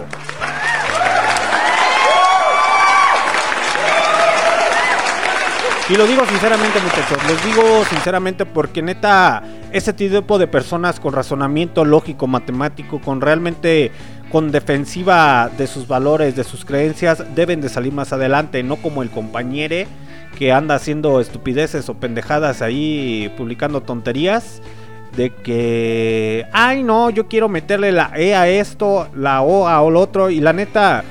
Y lo digo sinceramente, muchachos, les digo sinceramente porque neta, ese tipo de personas con razonamiento lógico, matemático, con realmente con defensiva de sus valores, de sus creencias, deben de salir más adelante, no como el compañere que anda haciendo estupideces o pendejadas ahí publicando tonterías de que, ay no, yo quiero meterle la E a esto, la O a lo otro y la neta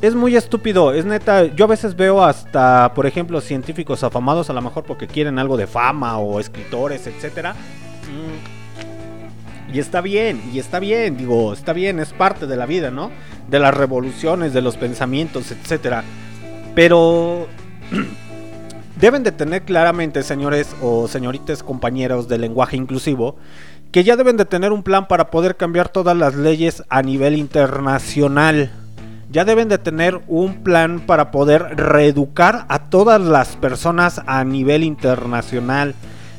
es muy estúpido, es neta. Yo a veces veo hasta, por ejemplo, científicos afamados, a lo mejor porque quieren algo de fama o escritores, etcétera. Mm. Y está bien, y está bien, digo, está bien, es parte de la vida, ¿no? De las revoluciones, de los pensamientos, etcétera. Pero deben de tener claramente, señores o señoritas compañeros del lenguaje inclusivo, que ya deben de tener un plan para poder cambiar todas las leyes a nivel internacional ya deben de tener un plan para poder reeducar a todas las personas a nivel internacional.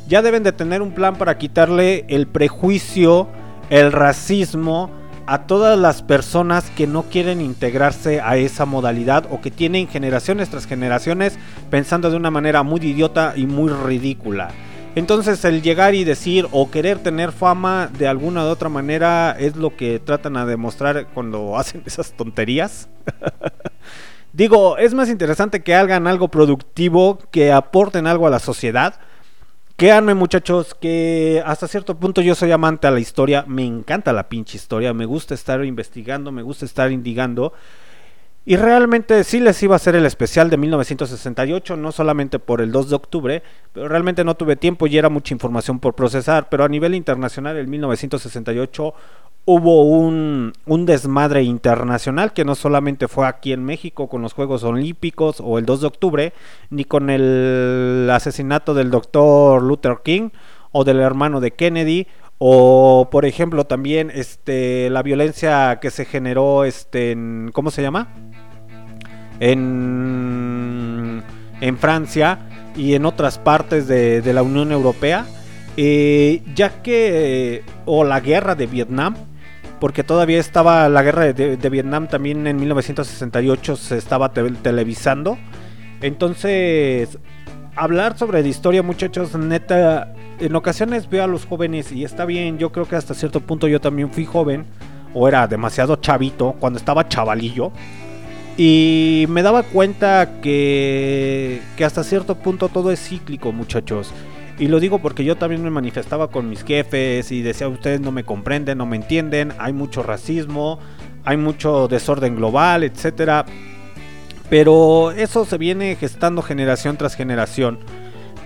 Ya deben de tener un plan para quitarle el prejuicio, el racismo a todas las personas que no quieren integrarse a esa modalidad o que tienen generaciones tras generaciones pensando de una manera muy idiota y muy ridícula. Entonces el llegar y decir o querer tener fama de alguna u otra manera es lo que tratan a demostrar cuando hacen esas tonterías. Digo, es más interesante que hagan algo productivo, que aporten algo a la sociedad. Créanme muchachos que hasta cierto punto yo soy amante a la historia, me encanta la pinche historia, me gusta estar investigando, me gusta estar indigando. Y realmente sí les iba a hacer el especial de 1968, no solamente por el 2 de octubre, pero realmente no tuve tiempo y era mucha información por procesar, pero a nivel internacional en 1968 hubo un, un desmadre internacional que no solamente fue aquí en México con los Juegos Olímpicos o el 2 de octubre, ni con el asesinato del doctor Luther King o del hermano de Kennedy o por ejemplo también este la violencia que se generó este en ¿cómo se llama? En en Francia y en otras partes de, de la Unión Europea eh, ya que o la guerra de Vietnam porque todavía estaba la guerra de, de Vietnam también en 1968 se estaba te- televisando Entonces, hablar sobre la historia, muchachos, neta, en ocasiones veo a los jóvenes y está bien, yo creo que hasta cierto punto yo también fui joven, o era demasiado chavito, cuando estaba chavalillo. Y me daba cuenta que, que hasta cierto punto todo es cíclico, muchachos. Y lo digo porque yo también me manifestaba con mis jefes y decía, ustedes no me comprenden, no me entienden, hay mucho racismo, hay mucho desorden global, etcétera. Pero eso se viene gestando generación tras generación.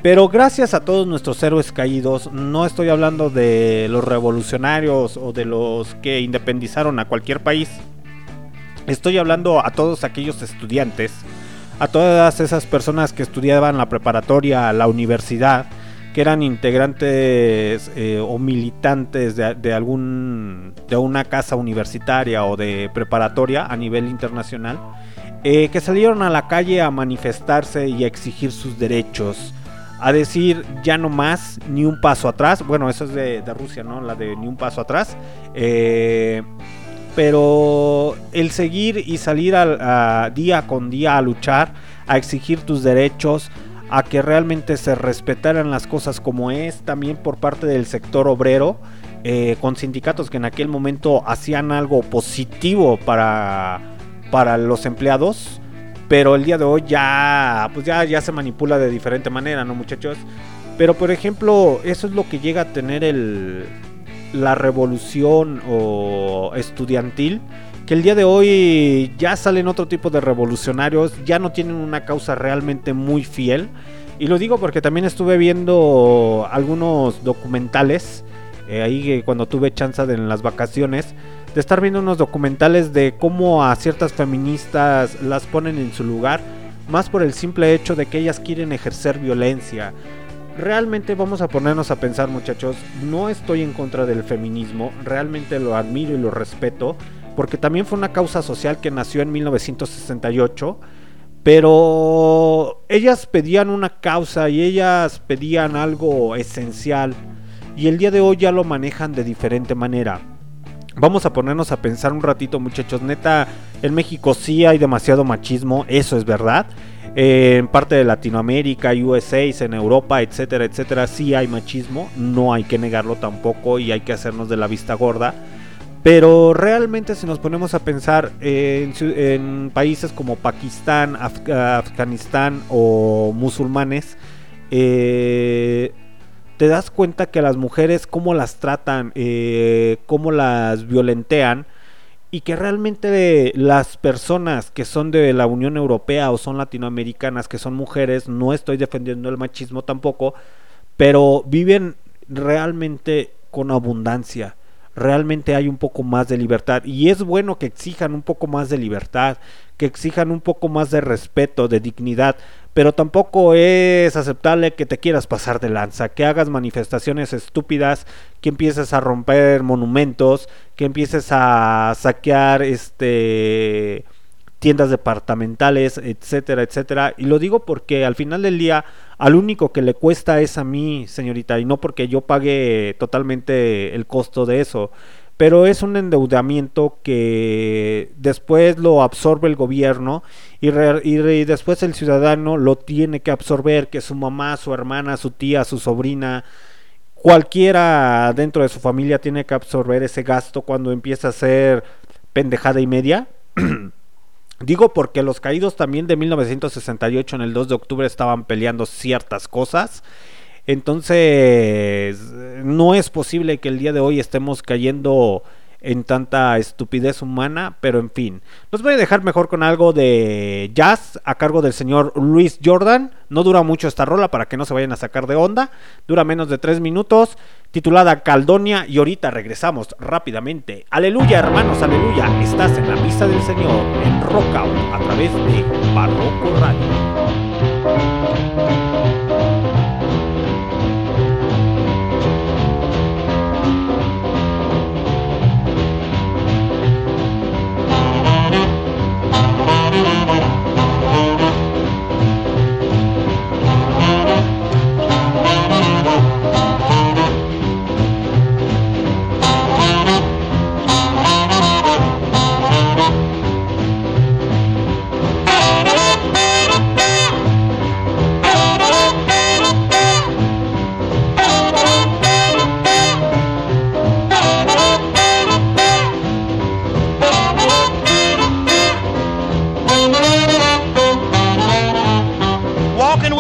Pero gracias a todos nuestros héroes caídos, no estoy hablando de los revolucionarios o de los que independizaron a cualquier país. Estoy hablando a todos aquellos estudiantes, a todas esas personas que estudiaban la preparatoria, la universidad, que eran integrantes eh, o militantes de, de algún de una casa universitaria o de preparatoria a nivel internacional, eh, que salieron a la calle a manifestarse y a exigir sus derechos, a decir ya no más, ni un paso atrás. Bueno, eso es de, de Rusia, ¿no? La de ni un paso atrás. Eh, pero el seguir y salir a, a día con día a luchar, a exigir tus derechos, a que realmente se respetaran las cosas como es, también por parte del sector obrero, eh, con sindicatos que en aquel momento hacían algo positivo para, para los empleados, pero el día de hoy ya, pues ya, ya se manipula de diferente manera, ¿no muchachos? Pero por ejemplo, eso es lo que llega a tener el, la revolución o estudiantil, que el día de hoy ya salen otro tipo de revolucionarios, ya no tienen una causa realmente muy fiel. Y lo digo porque también estuve viendo algunos documentales, eh, ahí eh, cuando tuve chance en las vacaciones, de estar viendo unos documentales de cómo a ciertas feministas las ponen en su lugar, más por el simple hecho de que ellas quieren ejercer violencia. Realmente vamos a ponernos a pensar muchachos, no estoy en contra del feminismo, realmente lo admiro y lo respeto, porque también fue una causa social que nació en 1968, pero ellas pedían una causa y ellas pedían algo esencial, y el día de hoy ya lo manejan de diferente manera. Vamos a ponernos a pensar un ratito muchachos, neta, en México sí hay demasiado machismo, eso es verdad. Eh, en parte de Latinoamérica, USA, en Europa, etcétera, etcétera, sí hay machismo, no hay que negarlo tampoco y hay que hacernos de la vista gorda. Pero realmente si nos ponemos a pensar en, países como Pakistán, Af- Afganistán o musulmanes, eh, te das cuenta que las mujeres cómo las tratan, eh, cómo las violentean y que realmente las personas que son de la Unión Europea o son latinoamericanas, que son mujeres, no estoy defendiendo el machismo tampoco, pero viven realmente con abundancia. Realmente hay un poco más de libertad y es bueno que exijan un poco más de libertad, que exijan un poco más de respeto, de dignidad, pero tampoco es aceptable que te quieras pasar de lanza, que hagas manifestaciones estúpidas, que empieces a romper monumentos, que empieces a saquear este tiendas departamentales, etcétera, etcétera. Y lo digo porque al final del día, al único que le cuesta es a mí, señorita, y no porque yo pague totalmente el costo de eso. Pero es un endeudamiento que después lo absorbe el gobierno y, después el ciudadano lo tiene que absorber, que su mamá, su hermana, su tía, su sobrina, cualquiera dentro de su familia tiene que absorber ese gasto cuando empieza a ser pendejada y media. Digo porque los caídos también de 1968 en el 2 de octubre estaban peleando ciertas cosas. Entonces, no es posible que el día de hoy estemos cayendo en tanta estupidez humana, pero en fin. Los voy a dejar mejor con algo de jazz a cargo del señor Luis Jordan. No dura mucho esta rola para que no se vayan a sacar de onda. Dura menos de 3 minutos, titulada Caldonia. Y ahorita regresamos rápidamente. Aleluya, hermanos, aleluya. Estás en la misa del Señor en Rockout a través de Barroco Radio.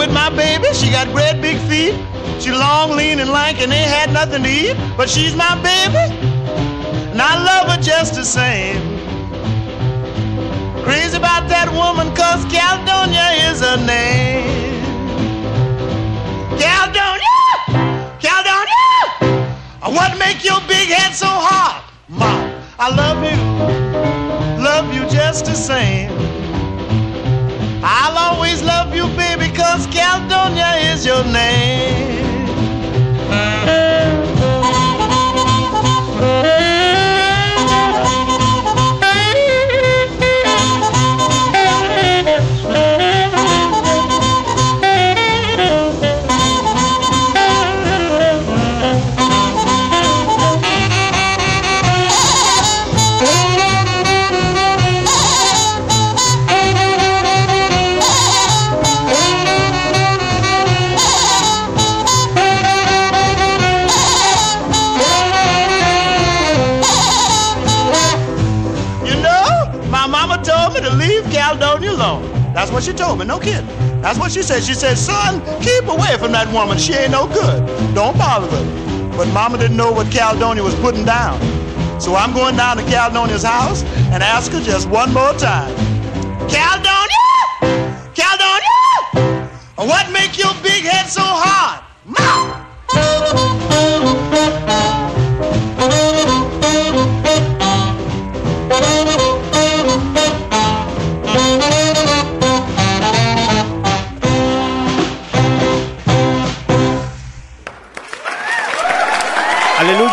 With my baby. She got great big feet. She long, lean, and lank, and ain't had nothing to eat. But she's my baby, and I love her just the same. Crazy about that woman, cause Caledonia is her name. Caledonia! Caledonia! Uh, what make your big head so hard? Mom, I love you, love you just the same. I'll always love you, baby, cause Caledonia is your name. That's what she told me, no kidding. That's what she said. She said, son, keep away from that woman. She ain't no good. Don't bother with her. But mama didn't know what Caledonia was putting down. So I'm going down to Caledonia's house and ask her just one more time. Caledonia! Caledonia! What make your big head so hard?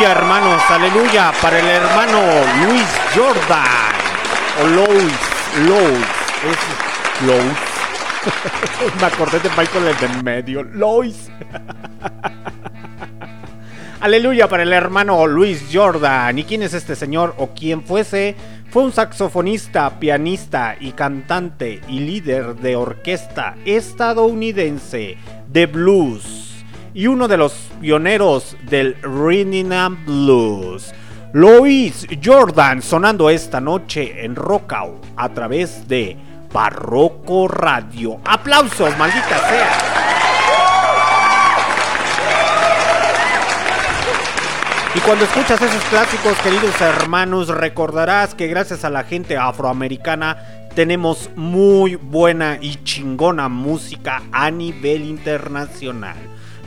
Aleluya, hermanos, aleluya para el hermano Luis Jordan. O Lois, Lois, es. Me acordé de Michael el de medio, Lois. Aleluya para el hermano Luis Jordan. ¿Y quién es este señor o quién fuese? Fue un saxofonista, pianista y cantante y líder de orquesta estadounidense de blues y uno de los pioneros del rhythm blues. Louis Jordan sonando esta noche en Rockout a través de Barroco Radio. Aplausos, maldita sea. Y cuando escuchas esos clásicos, queridos hermanos, recordarás que gracias a la gente afroamericana tenemos muy buena y chingona música a nivel internacional.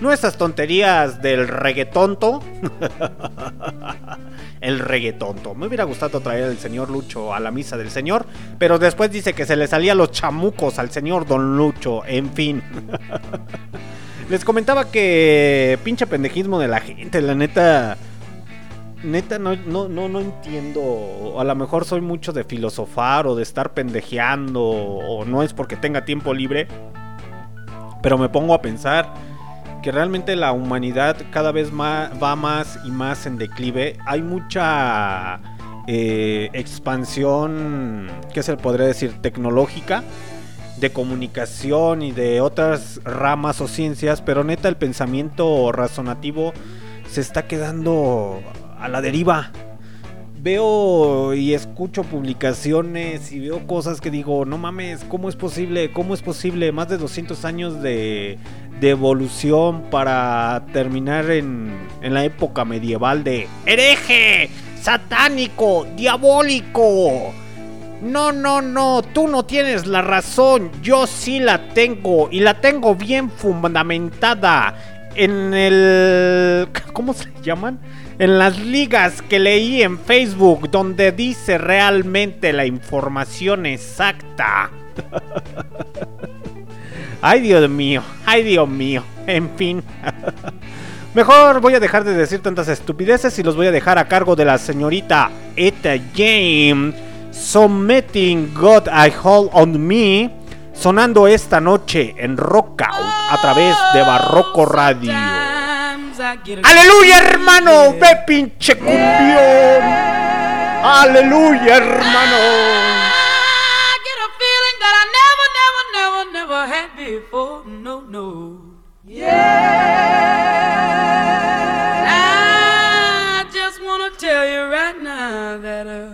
No esas tonterías del reggaetonto. el reggaetonto. Me hubiera gustado traer al señor Lucho a la misa del señor, pero después dice que se le salían los chamucos al señor Don Lucho. En fin. Les comentaba que pinche pendejismo de la gente, la neta. Neta, no, no, no, no entiendo. A lo mejor soy mucho de filosofar o de estar pendejeando. O no es porque tenga tiempo libre. Pero me pongo a pensar que realmente la humanidad cada vez más, va más y más en declive. Hay mucha eh, expansión, ¿qué se podría decir? Tecnológica, de comunicación y de otras ramas o ciencias, pero neta el pensamiento razonativo se está quedando a la deriva. Veo y escucho publicaciones y veo cosas que digo, no mames, ¿cómo es posible? ¿Cómo es posible? Más de 200 años de, de evolución para terminar en, en la época medieval de hereje, satánico, diabólico. No, no, no, tú no tienes la razón, yo sí la tengo y la tengo bien fundamentada en el... ¿Cómo se llaman? En las ligas que leí en Facebook donde dice realmente la información exacta. Ay, Dios mío, ay, Dios mío, en fin. Mejor voy a dejar de decir tantas estupideces y los voy a dejar a cargo de la señorita Eta James. Submitting God I Hold on Me. Sonando esta noche en Rockout a través de Barroco Radio. Aleluya, hermano. Ve pinche cumbión. Aleluya, hermano. Before. No, no. Yeah. I just wanna tell you right now that uh,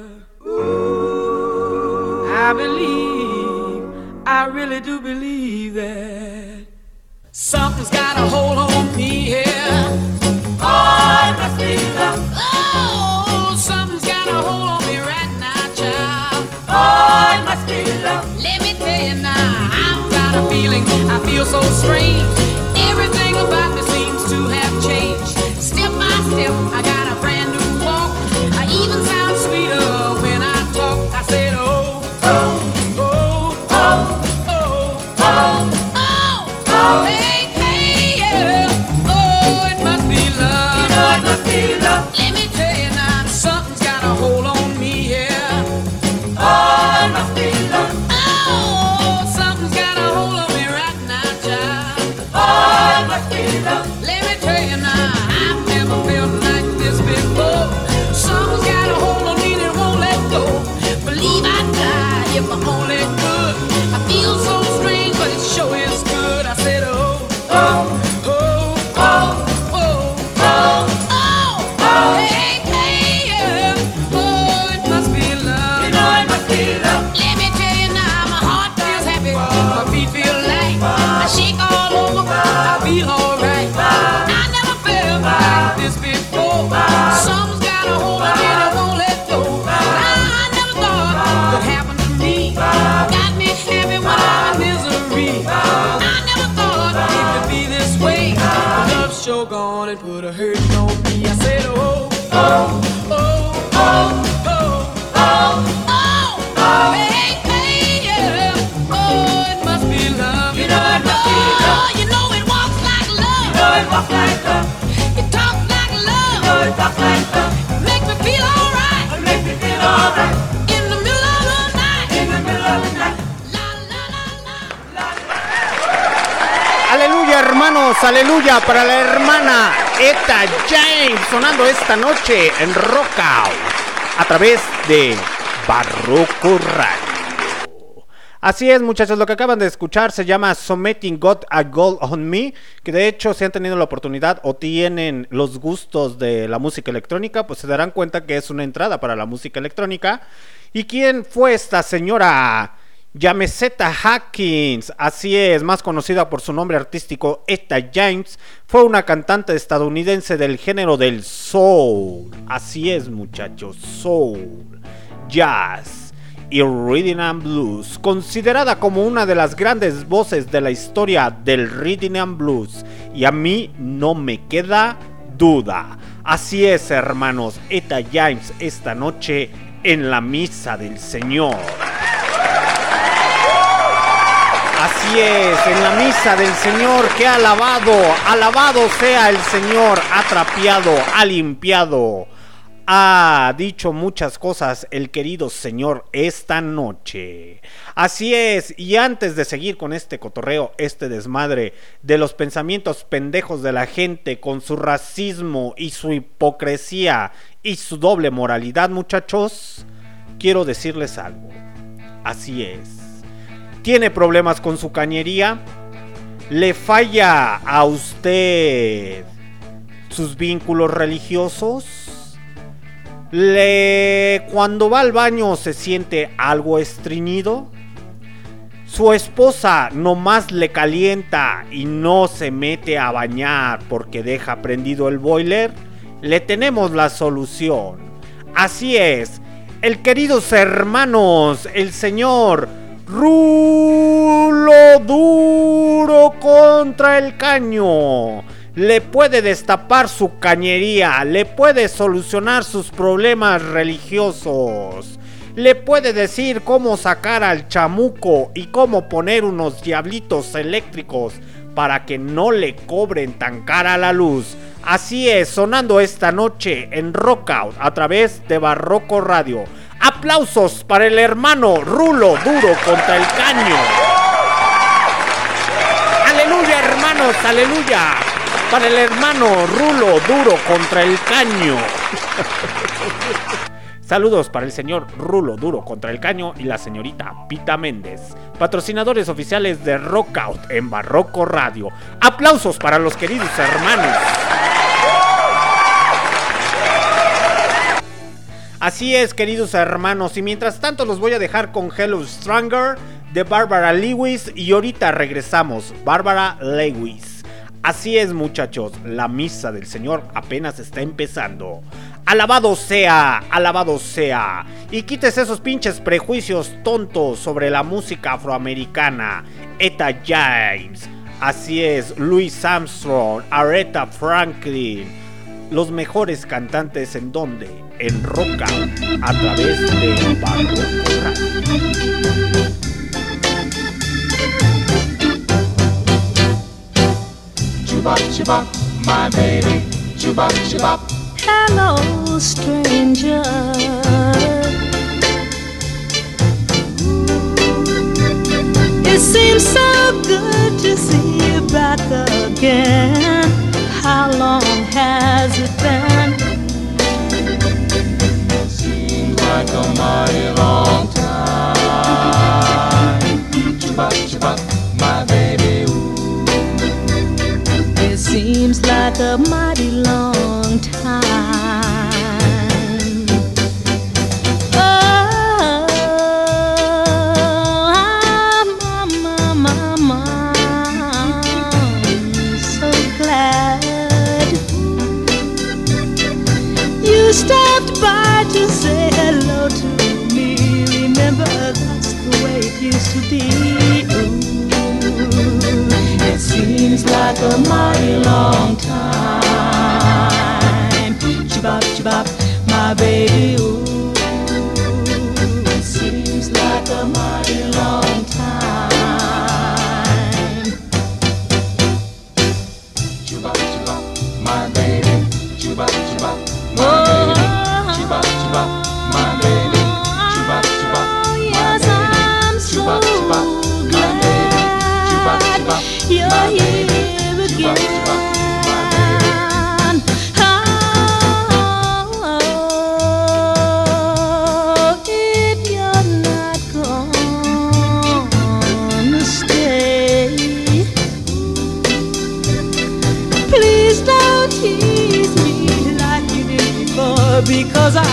I believe, I really do believe that Something's got a hold on feeling. I feel so strange. Everything about hermanos, aleluya para la hermana Eta James sonando esta noche en Rockout a través de Barroco Radio. Así es, muchachos, lo que acaban de escuchar se llama Something Got a Gold on Me, que de hecho si han tenido la oportunidad o tienen los gustos de la música electrónica, pues se darán cuenta que es una entrada para la música electrónica. ¿Y quién fue esta señora? Yameseta Hackins, así es, más conocida por su nombre artístico Etta James, fue una cantante estadounidense del género del soul. Así es, muchachos, soul, jazz y rhythm and blues, considerada como una de las grandes voces de la historia del rhythm and blues. Y a mí no me queda duda. Así es, hermanos, Etta James esta noche en la misa del Señor. Así es, en la misa del Señor que ha alabado, alabado sea el Señor, ha trapeado, ha limpiado, ha dicho muchas cosas el querido Señor esta noche. Así es, y antes de seguir con este cotorreo, este desmadre de los pensamientos pendejos de la gente con su racismo y su hipocresía y su doble moralidad, muchachos, quiero decirles algo. Así es tiene problemas con su cañería, le falla a usted sus vínculos religiosos, le cuando va al baño se siente algo estreñido, su esposa nomás le calienta y no se mete a bañar porque deja prendido el boiler, le tenemos la solución. Así es, el queridos hermanos, el señor Rulo duro contra el caño. Le puede destapar su cañería, le puede solucionar sus problemas religiosos. Le puede decir cómo sacar al chamuco y cómo poner unos diablitos eléctricos para que no le cobren tan cara la luz. Así es, sonando esta noche en Rockout a través de Barroco Radio. Aplausos para el hermano Rulo Duro contra el caño. Aleluya, hermanos, aleluya. Para el hermano Rulo Duro contra el caño. Saludos para el señor Rulo Duro contra el caño y la señorita Pita Méndez, patrocinadores oficiales de Rockout en Barroco Radio. Aplausos para los queridos hermanos. Así es, queridos hermanos, y mientras tanto los voy a dejar con Hello Stronger de Barbara Lewis y ahorita regresamos. Barbara Lewis. Así es muchachos, la misa del Señor apenas está empezando. Alabado sea, alabado sea. Y quítese esos pinches prejuicios tontos sobre la música afroamericana. Eta James. Así es, Louis Armstrong, Aretha Franklin. Los mejores cantantes en donde? En Roca, a través de Barroco. Chubop, chubop, my baby. Chubop. Hello, stranger. It seems so good to see you back again. How long has it been? Seems like a mighty long time. My baby. It seems like a mighty long to be. Ooh, it seems like a mighty long time. Chibop, chibop, my baby. Ooh,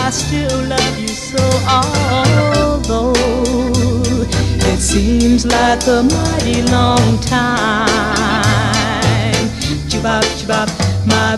I still love you so. Although it seems like a mighty long time. Chibop, chibop, my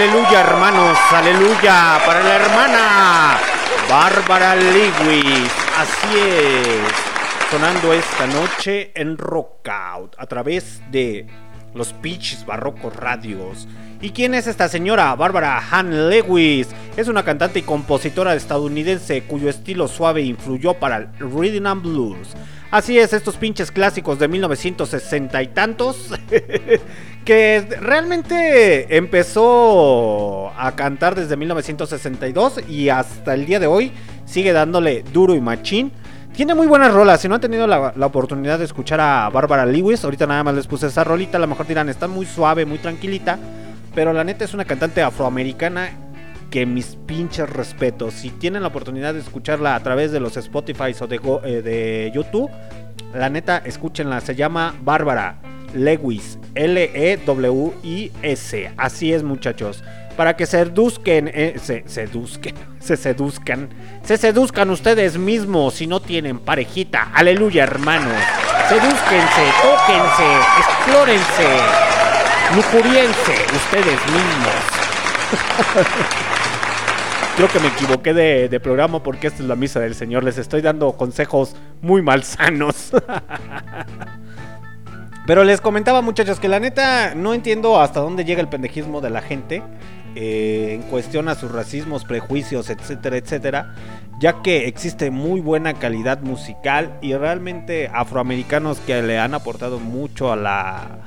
Aleluya, hermanos, aleluya para la hermana Bárbara Lewis. Así es, sonando esta noche en Rockout a través de los Pitches Barrocos Radios. ¿Y quién es esta señora? Bárbara Han Lewis. Es una cantante y compositora estadounidense cuyo estilo suave influyó para el rhythm and blues. Así es, estos pinches clásicos de 1960 y tantos. que realmente empezó a cantar desde 1962 y hasta el día de hoy sigue dándole duro y machín. Tiene muy buenas rolas. Si no han tenido la, oportunidad de escuchar a Bárbara Lewis, ahorita nada más les puse esa rolita. A lo mejor dirán, está muy suave, muy tranquilita. Pero la neta es una cantante afroamericana que mis pinches respetos. Si tienen la oportunidad de escucharla a través de los Spotify o de, Go- eh, de YouTube, la neta, escúchenla. Se llama Bárbara Lewis. L-E-W-I-S. Así es, muchachos. Para que seduzquen, eh, se seduzquen, se seduzcan, se seduzcan ustedes mismos si no tienen parejita. Aleluya, hermanos. Sedúzquense, tóquense, explórense, lujuriense ustedes mismos. Creo que me equivoqué de, programa porque esta es la misa del Señor. Les estoy dando consejos muy malsanos. Pero les comentaba, muchachos, que la neta no entiendo hasta dónde llega el pendejismo de la gente eh, en cuestión a sus racismos, prejuicios, etcétera, etcétera. Ya que existe muy buena calidad musical y realmente afroamericanos que le han aportado mucho a la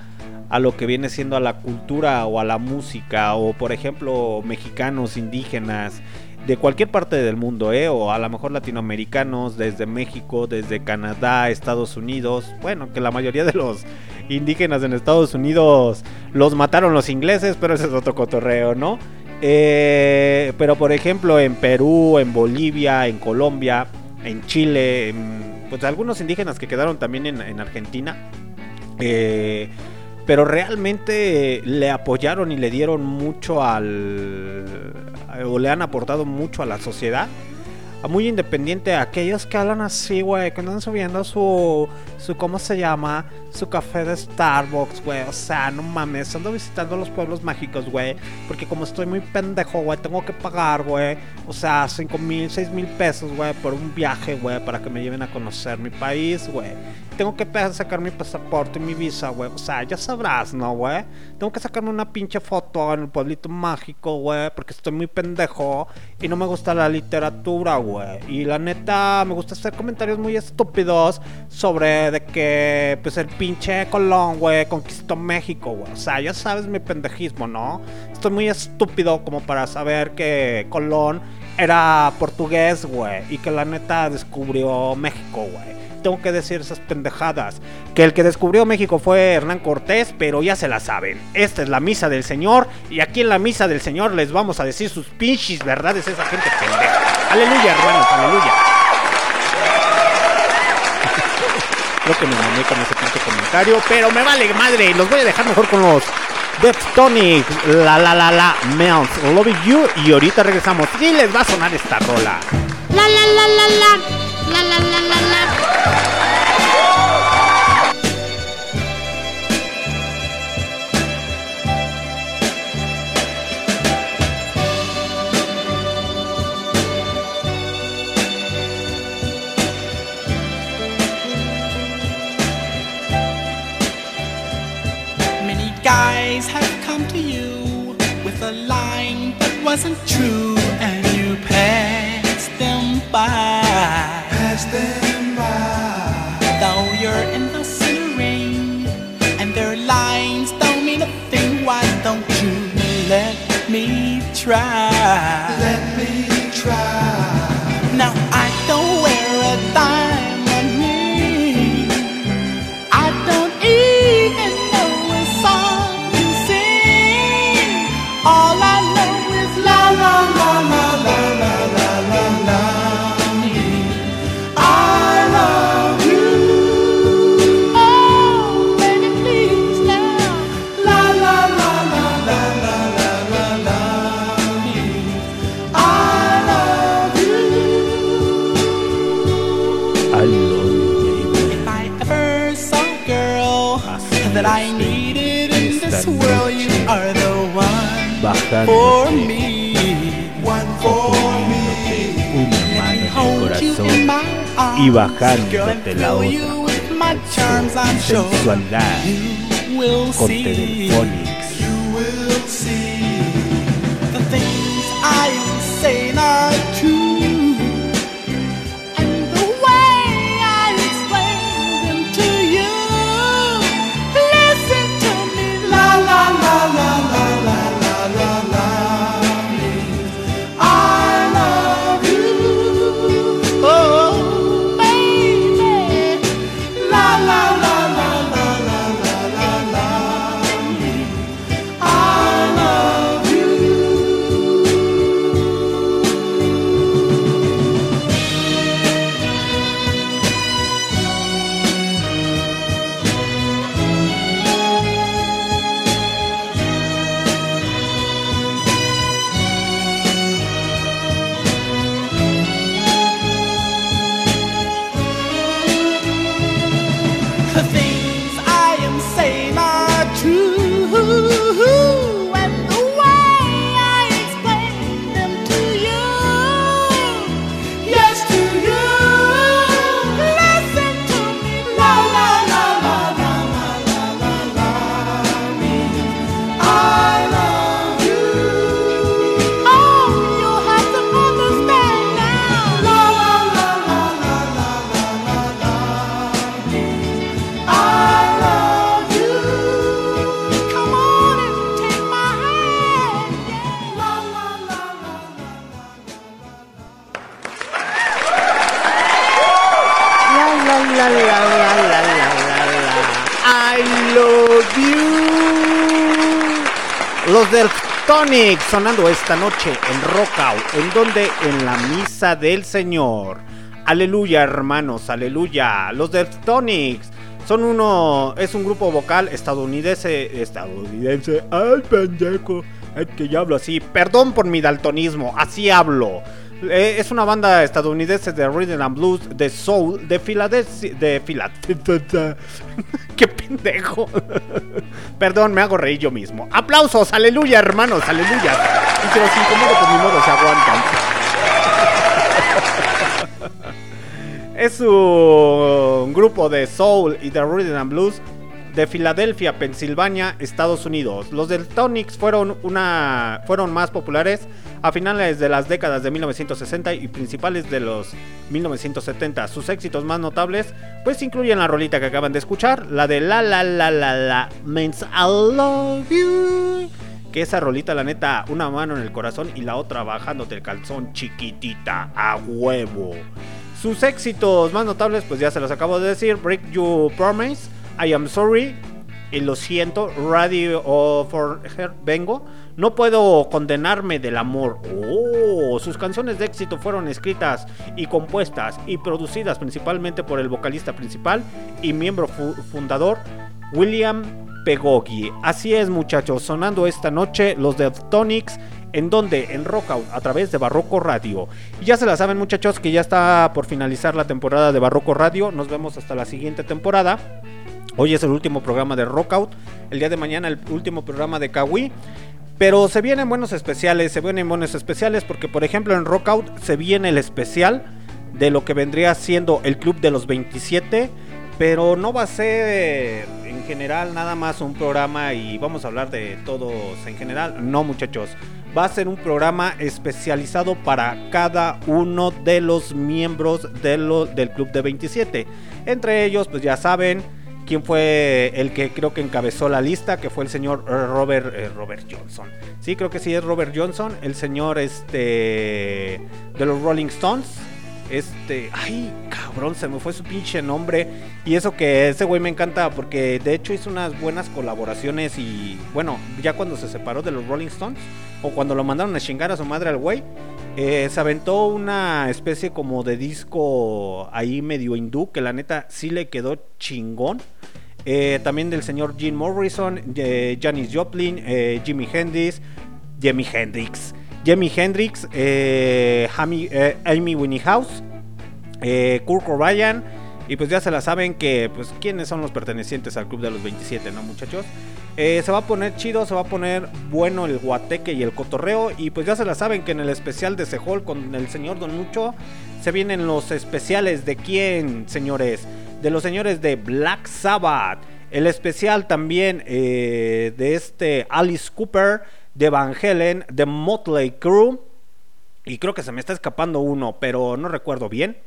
a lo que viene siendo a la cultura o a la música o por ejemplo mexicanos, indígenas de cualquier parte del mundo, ¿eh? o a lo mejor latinoamericanos desde México, desde Canadá, Estados Unidos, bueno, que la mayoría de los indígenas en Estados Unidos los mataron los ingleses, pero ese es otro cotorreo, ¿no? Eh, pero por ejemplo en Perú, en Bolivia, en Colombia, en Chile, pues algunos indígenas que quedaron también en, en Argentina. eh, pero realmente le apoyaron y le dieron mucho al... o le han aportado mucho a la sociedad. Muy independiente, aquellos que hablan así, güey, que andan subiendo su, su, ¿cómo se llama? Su café de Starbucks, güey. O sea, no mames, ando visitando los pueblos mágicos, güey. Porque como estoy muy pendejo, güey, tengo que pagar, güey. O sea, 5 mil, 6 mil pesos, güey, por un viaje, güey, para que me lleven a conocer mi país, güey. Tengo que sacar mi pasaporte y mi visa, güey. O sea, ya sabrás, ¿no, güey? Tengo que sacarme una pinche foto en el pueblito mágico, güey. Porque estoy muy pendejo y no me gusta la literatura, güey. Y la neta, me gusta hacer comentarios muy estúpidos sobre de que, pues, el pinche Colón, güey, conquistó México, güey. O sea, ya sabes mi pendejismo, ¿no? Estoy muy estúpido como para saber que Colón era portugués, güey. Y que la neta descubrió México, güey tengo que decir esas pendejadas. Que el que descubrió México fue Hernán Cortés, pero ya se la saben. Esta es la misa del Señor y aquí en la misa del Señor les vamos a decir sus pinches verdades a esa gente pendeja. Aleluya, hermanos, aleluya. Creo que me mamé con ese pinche comentario, pero me vale madre. Los voy a dejar mejor con los Deftonics, la la la la, Melts, Love You. Y ahorita regresamos y les va a sonar esta rola. La la la la la. La la la la la. Wasn't true, and you passed them by. Passed them by. Though you're in the center ring, and their lines don't mean a thing, why don't you let me try? bajándote la otra. Con sensualidad, con telefónica. Sonando esta noche en Rockout, en donde en la misa del Señor. Aleluya, hermanos, aleluya. Los Tonics son uno, es un grupo vocal estadounidense, estadounidense. Ay, pendejo, es que yo hablo así. Perdón por mi daltonismo, así hablo. Eh, es una banda estadounidense de rhythm and blues, de soul, de Filadelfia, de Filadelfia. Qué pendejo. Perdón, me hago reír yo mismo. Aplausos, aleluya, hermanos, aleluya. Y si los incomodo, pues ni modo, se aguantan. Es un grupo de soul y de rhythm and blues de Filadelfia, Pensilvania, Estados Unidos. Los del Tonics fueron, una, fueron más populares a finales de las décadas de 1960 y principales de los 1970. Sus éxitos más notables pues incluyen la rolita que acaban de escuchar, la de La La La La La Means I Love You. Que esa rolita, la neta, una mano en el corazón y la otra bajándote el calzón chiquitita, a huevo. Sus éxitos más notables, pues ya se los acabo de decir: Break You Promise, I Am Sorry, y lo siento, Radio for Her, vengo. No puedo condenarme del amor. Oh, sus canciones de éxito fueron escritas y compuestas y producidas principalmente por el vocalista principal y miembro fu- fundador William Pegogi. Así es, muchachos, sonando esta noche los Tonics en donde en Rockout a través de Barroco Radio. Y ya se la saben, muchachos, que ya está por finalizar la temporada de Barroco Radio. Nos vemos hasta la siguiente temporada. Hoy es el último programa de Rockout. El día de mañana el último programa de Kawi. Pero se vienen buenos especiales, se vienen buenos especiales porque por ejemplo en Rockout se viene el especial de lo que vendría siendo el Club de los 27. Pero no va a ser en general nada más un programa y vamos a hablar de todos en general. No muchachos, va a ser un programa especializado para cada uno de los miembros de lo- del Club de 27. Entre ellos, pues ya saben, quién fue el que creo que encabezó la lista, que fue el señor eh, Robert, Johnson. Sí, creo que sí es Robert Johnson, el señor este de los Rolling Stones. Este, ay, cabrón, se me fue su pinche nombre. Y eso que ese güey me encanta porque de hecho hizo unas buenas colaboraciones y bueno, ya cuando se separó de los Rolling Stones o cuando lo mandaron a chingar a su madre al güey, eh, se aventó una especie como de disco ahí medio hindú que la neta sí le quedó chingón. Eh, también del señor Jim Morrison, eh, Janis Joplin, eh, Jimi Hendrix, Jimi Hendrix, Jimi Hendrix, Amy, Amy Winehouse, eh, Kurt Cobain y pues ya se la saben que pues quiénes son los pertenecientes al club de los 27, ¿no muchachos? Eh, se va a poner chido, se va a poner bueno el guateque y el cotorreo y pues ya se la saben que en el especial de Sehol con el señor Don Mucho se vienen los especiales de quién, señores, de los señores de Black Sabbath, el especial también eh, de este Alice Cooper, de Van Halen, de Motley Crue y creo que se me está escapando uno, pero no recuerdo bien.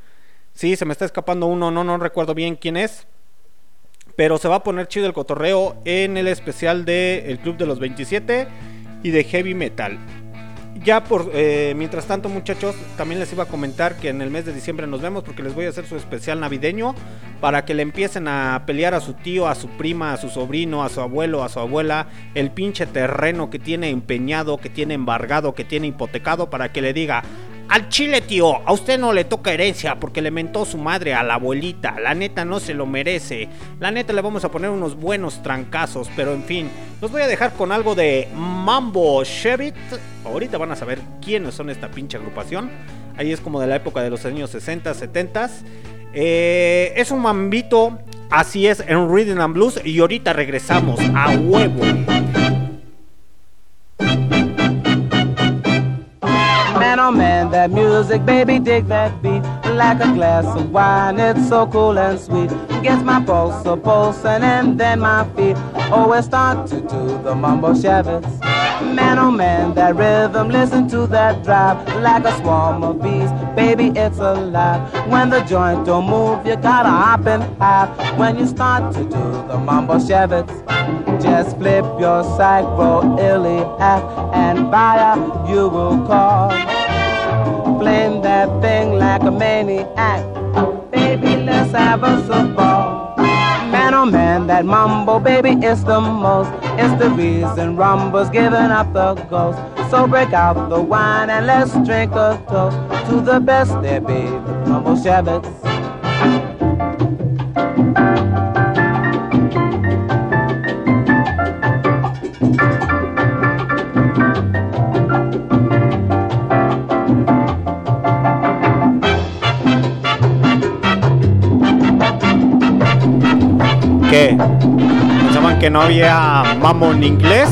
Sí, se me está escapando uno, no, no recuerdo bien quién es. Pero se va a poner chido el cotorreo en el especial de El Club de los 27 y de Heavy Metal. Ya por eh, mientras tanto, muchachos, también les iba a comentar que en el mes de diciembre nos vemos porque les voy a hacer su especial navideño para que le empiecen a pelear a su tío, a su prima, a su sobrino, a su abuelo, a su abuela, el pinche terreno que tiene empeñado, que tiene embargado, que tiene hipotecado para que le diga, al chile, tío, a usted no le toca herencia porque le mentó su madre a la abuelita. La neta no se lo merece. La neta le vamos a poner unos buenos trancazos, pero en fin, los voy a dejar con algo de Mambo Chevit. Ahorita van a saber quiénes son esta pinche agrupación. Ahí es como de la época de los años 60, 70. Eh, es un mambito, así es, en Rhythm and Blues. Y ahorita regresamos a huevo. Oh man, that music, baby, dig that beat. Like a glass of wine, it's so cool and sweet. Gets my pulse a pulsing and then my feet always start to do the mumbo shabits. Man, oh man, that rhythm, listen to that drive. Like a swarm of bees, baby, it's alive. When the joint don't move, you gotta hop in half. When you start to do the mumbo shabits. Just flip your psycho illy hat and fire you will call. Flame that thing like a maniac. Baby, let's have a ball. Man, oh man, that mambo, baby, is the most It's the reason Rumba's giving up the ghost. So break out the wine and let's drink a toast to the best there be, Rumble Shabbat. ¿Qué? ¿Pensaban que no había mambo en inglés?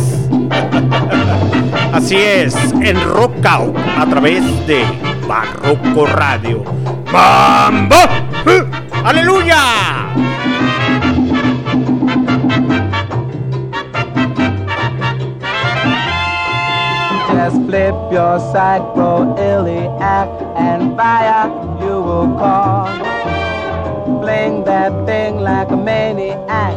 Así es, en Rock Out, a través de Barroco Radio. ¡Mambo! ¡Aleluya! Just flip your side, bro, iliac, and fire you will call. Fling that thing like a maniac.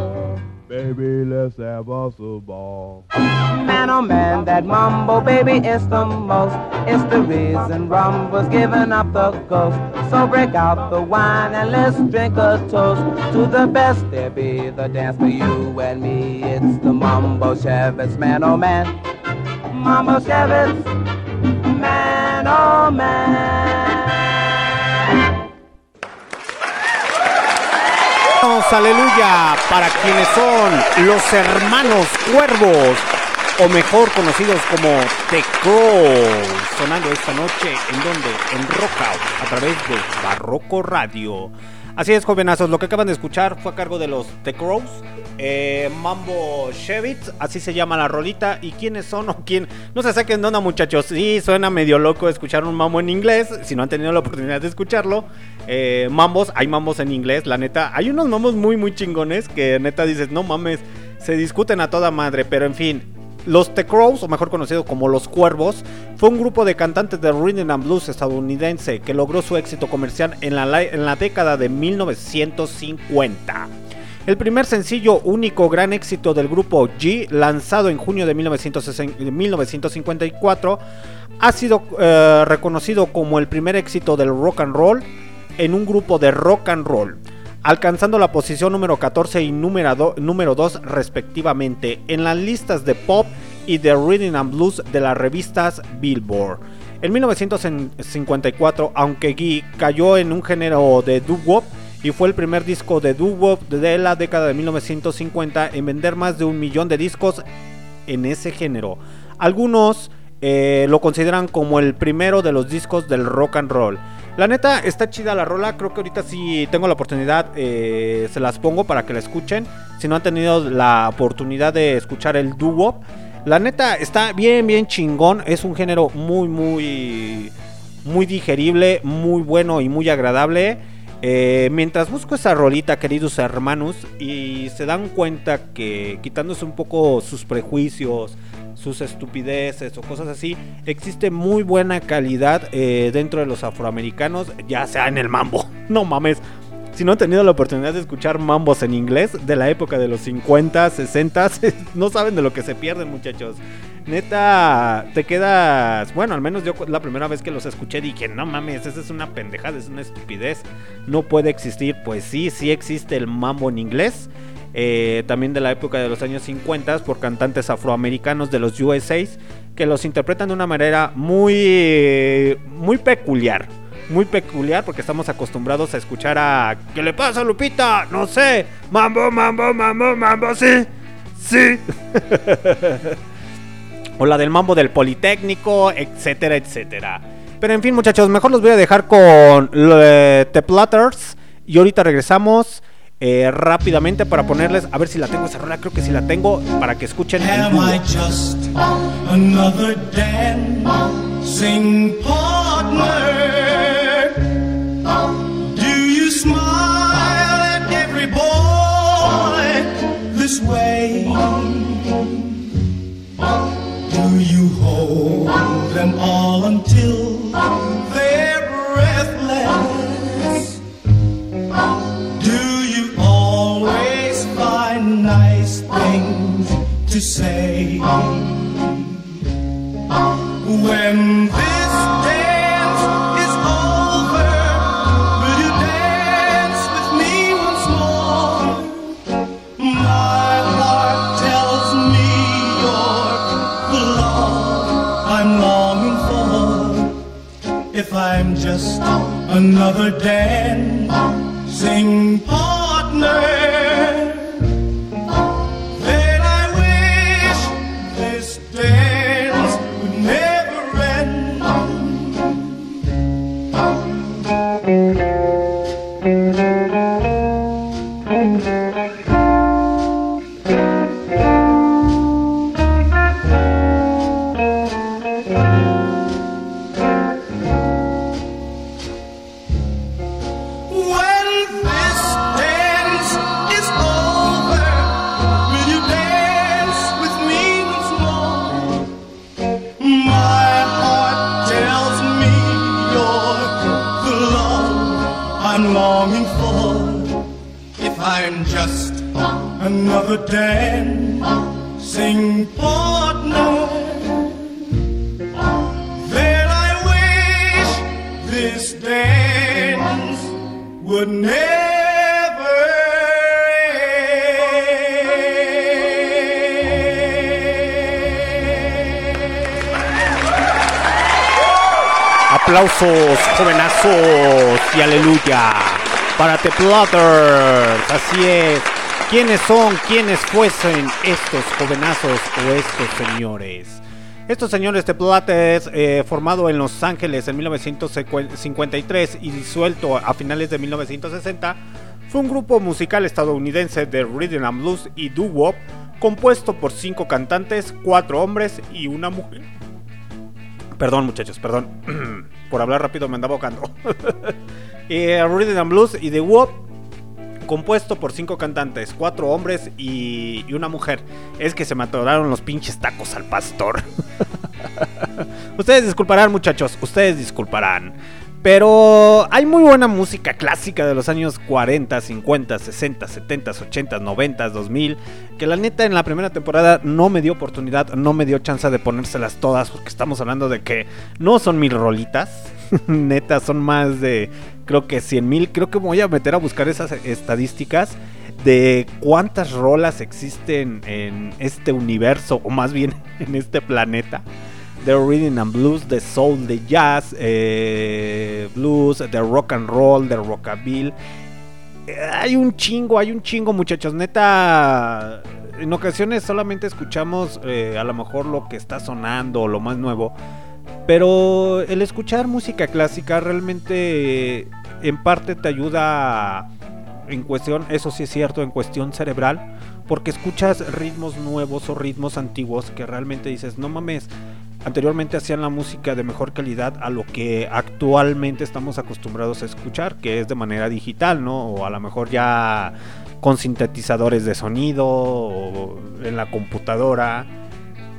Baby, let's have us a ball. Man, oh man, that mumbo baby is the most. It's the reason rum was giving up the ghost. So break out the wine and let's drink a toast to the best there be. The dance for you and me. It's the mumbo Chevets, man, oh man. Mumbo Chevets, man, oh man. Aleluya, para quienes son los hermanos cuervos, o mejor conocidos como The Crows, sonando esta noche en donde, en Rock Out, a través de Barroco Radio. Así es, jovenazos, lo que acaban de escuchar fue a cargo de los The Crows, eh, Mambo Chevitz, así se llama la rolita. ¿Y quiénes son o quién? No se saquen de onda, muchachos. Sí, suena medio loco escuchar un mambo en inglés. Si no han tenido la oportunidad de escucharlo, eh, mambos, hay mambos en inglés, la neta. Hay unos mambos muy, muy chingones que neta dices, no mames, se discuten a toda madre. Pero en fin, los The Crows, o mejor conocido como Los Cuervos, fue un grupo de cantantes de rhythm and blues estadounidense que logró su éxito comercial en la, década de 1950. El primer sencillo único gran éxito del grupo G, lanzado en junio de 1960 de 1954, ha sido eh, reconocido como el primer éxito del rock and roll en un grupo de rock and roll, alcanzando la posición número 14 y número do- número 2 respectivamente en las listas de pop y de rhythm and blues de las revistas Billboard. En 1954, aunque Guy cayó en un género de doo-wop y fue el primer disco de doo-wop de la década de 1950 en vender más de un millón de discos en ese género. Algunos eh, lo consideran como el primero de los discos del rock and roll. La neta está chida la rola, creo que ahorita si tengo la oportunidad eh, se las pongo para que la escuchen. Si no han tenido la oportunidad de escuchar el doo-wop, la neta está bien, bien chingón. Es un género muy, muy, muy digerible, muy bueno y muy agradable. Eh, mientras busco esa rolita, queridos hermanos, y se dan cuenta que quitándose un poco sus prejuicios, sus estupideces o cosas así, existe muy buena calidad eh, dentro de los afroamericanos, ya sea en el mambo. No mames. Si no han tenido la oportunidad de escuchar mambos en inglés de la época de los 50, 60, no saben de lo que se pierden, muchachos. Neta, te quedas. Bueno, al menos yo la primera vez que los escuché dije: No mames, esa es una pendejada, es una estupidez. No puede existir. Pues sí, sí existe el mambo en inglés. Eh, también de la época de los años 50 por cantantes afroamericanos de los USAs que los interpretan de una manera muy, muy peculiar. Muy peculiar porque estamos acostumbrados a escuchar a. ¿Qué le pasa, Lupita? No sé. Mambo, mambo, mambo, mambo, sí. Sí. o la del mambo del Politécnico, etcétera, etcétera. Pero en fin, muchachos, mejor los voy a dejar con eh, The Platters. Y ahorita regresamos eh, rápidamente para ponerles. A ver si la tengo esa rola, creo que si la tengo. Para que escuchen Am. I just another dancing partner? Do you smile at every boy this way? Do you hold them all until to say when this dance is over? Will you dance with me once more? My heart tells me you're the love I'm longing for. If I'm just another dancing. Another dancing partner, then I wish this dance would never Aplausos, jovenazos y aleluya para The Plotters. Así es. ¿Quiénes son? ¿Quiénes fuesen estos jovenazos o estos señores? Estos señores The Plotters, eh, formado en Los Ángeles en 1953 y disuelto a finales de 1960, fue un grupo musical estadounidense de rhythm and blues y doo-wop compuesto por cinco cantantes, cuatro hombres y una mujer. Perdón, muchachos, perdón. Por hablar rápido me andaba ahogando. eh, Rhythm and Blues y The Wop, compuesto por cinco cantantes, cuatro hombres y, y una mujer. Es que se me atoraron los pinches tacos al pastor. ustedes disculparán, muchachos, ustedes disculparán. Pero hay muy buena música clásica de los años 40, 50, 60, 70, 80, 90, 2000. Que la neta en la primera temporada no me dio oportunidad, no me dio chance de ponérselas todas. Porque estamos hablando de que no son mil rolitas. neta, son más de creo que 100 mil. Creo que voy a meter a buscar esas estadísticas de cuántas rolas existen en este universo. O más bien en este planeta de rhythm and blues, de soul, de jazz, eh, blues, de rock and roll, de rockabilly. Hay un chingo, hay un chingo, muchachos. Neta, en ocasiones solamente escuchamos eh, a lo mejor lo que está sonando lo más nuevo. Pero el escuchar música clásica realmente en parte te ayuda en cuestión, eso sí es cierto, en cuestión cerebral. Porque escuchas ritmos nuevos o ritmos antiguos que realmente dices, no mames, anteriormente hacían la música de mejor calidad a lo que actualmente estamos acostumbrados a escuchar, que es de manera digital, ¿no? O a lo mejor ya con sintetizadores de sonido o en la computadora.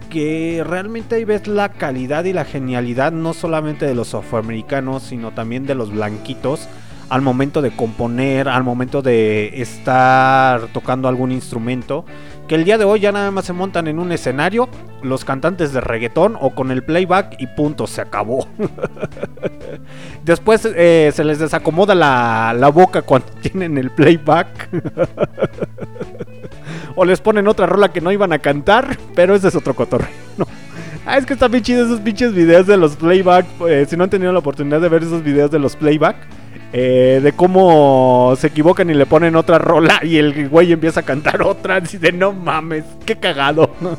Que realmente ahí ves la calidad y la genialidad no solamente de los afroamericanos, sino también de los blanquitos al momento de componer, al momento de estar tocando algún instrumento, que el día de hoy ya nada más se montan en un escenario, los cantantes de reggaetón o con el playback y punto, se acabó. Después eh, se les desacomoda la, la boca cuando tienen el playback. o les ponen otra rola que no iban a cantar, pero ese es otro cotorreo. No. Ah, es que están bien esos pinches videos de los playback. eh, si no han tenido la oportunidad de ver esos videos de los playback, eh, de cómo se equivocan y le ponen otra rola y el güey empieza a cantar otra. Así de no mames, qué cagado.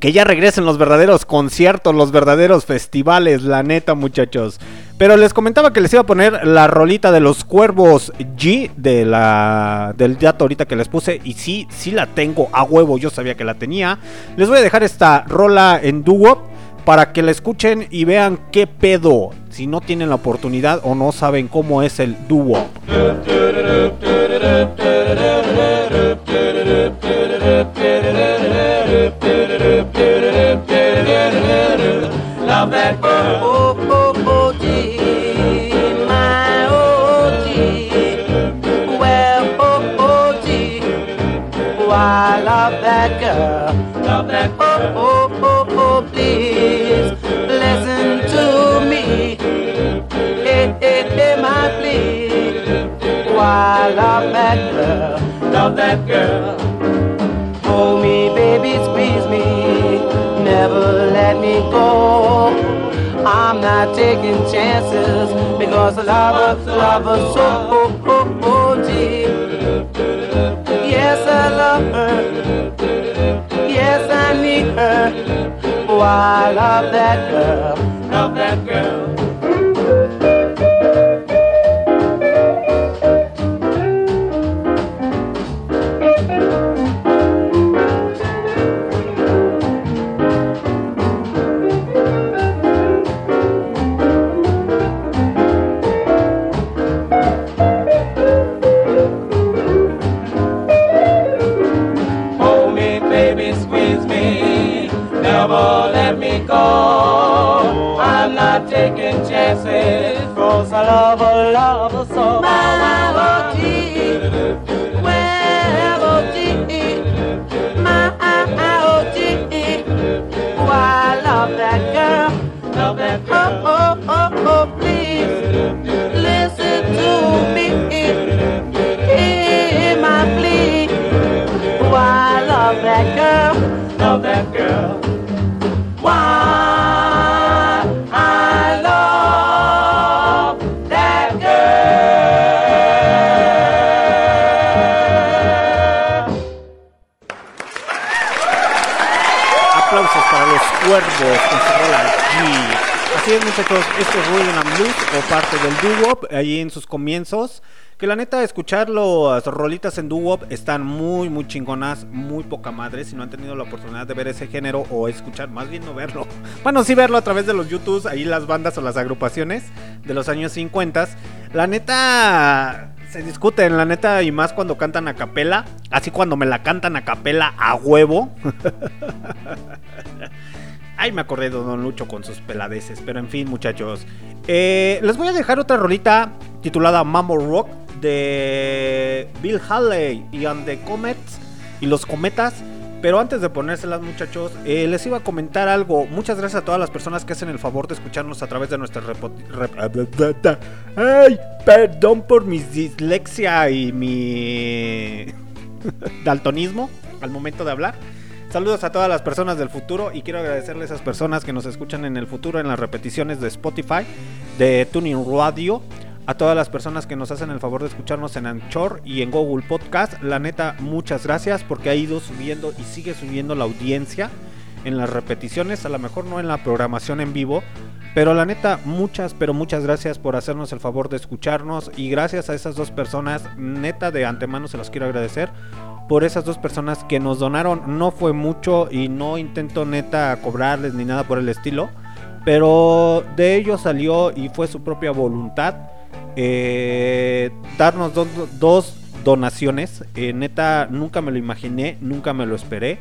que ya regresen los verdaderos conciertos, los verdaderos festivales, la neta, muchachos. Pero les comentaba que les iba a poner la rolita de los cuervos G de la del dato ahorita que les puse y sí, sí la tengo a huevo, yo sabía que la tenía. Les voy a dejar esta rola en dúo para que la escuchen y vean qué pedo si no tienen la oportunidad o no saben cómo es el dúo. I love that girl. Love that girl. Oh, oh, oh, oh, please listen to me. Hey, hey, hey, my please. Oh, I love that girl. Love that girl. Hold me, baby, squeeze me. Never let me go. I'm not taking chances because I love her, love her so. Oh, oh, oh. Yes, I love her. Yes, I need her. Oh, I love that girl. Love that girl. My OG. My. Oh, I love that girl. Love that girl. Oh, oh, oh, oh, please. Listen to me. Hear my plea. Oh, I love that girl, love that girl. Cuervos con su rola G. Así es muchachos, esto es Rhythm and Blues o parte del doo-wop ahí en sus comienzos. Que la neta escuchar las rolitas en doo-wop están muy muy chingonas, muy poca madre. Si no han tenido la oportunidad de ver ese género o escuchar, más bien no verlo. Bueno, sí verlo a través de los YouTubes, ahí las bandas o las agrupaciones de los años 50. La neta se discuten, la neta, y más cuando cantan a capela. Así cuando me la cantan a capela a huevo. Ay, me acordé de Don Lucho con sus peladeces. Pero en fin, muchachos. Eh, les voy a dejar otra rolita titulada Mambo Rock de Bill Haley y And the Comets y los cometas. Pero antes de ponérselas, muchachos, eh, les iba a comentar algo. Muchas gracias a todas las personas que hacen el favor de escucharnos a través de nuestra Ay, perdón por mi dislexia y mi daltonismo al momento de hablar. Saludos a todas las personas del futuro y quiero agradecerle a esas personas que nos escuchan en el futuro en las repeticiones de Spotify, de Tuning Radio, a todas las personas que nos hacen el favor de escucharnos en Anchor y en Google Podcast. La neta, muchas gracias porque ha ido subiendo y sigue subiendo la audiencia en las repeticiones, a lo mejor no en la programación en vivo, pero la neta, muchas, pero muchas gracias por hacernos el favor de escucharnos y gracias a esas dos personas, neta de antemano se los quiero agradecer por esas dos personas que nos donaron. No fue mucho y no intento neta cobrarles ni nada por el estilo, pero de ellos salió y fue su propia voluntad eh, darnos dos, donaciones. Eh, neta, nunca me lo imaginé, nunca me lo esperé.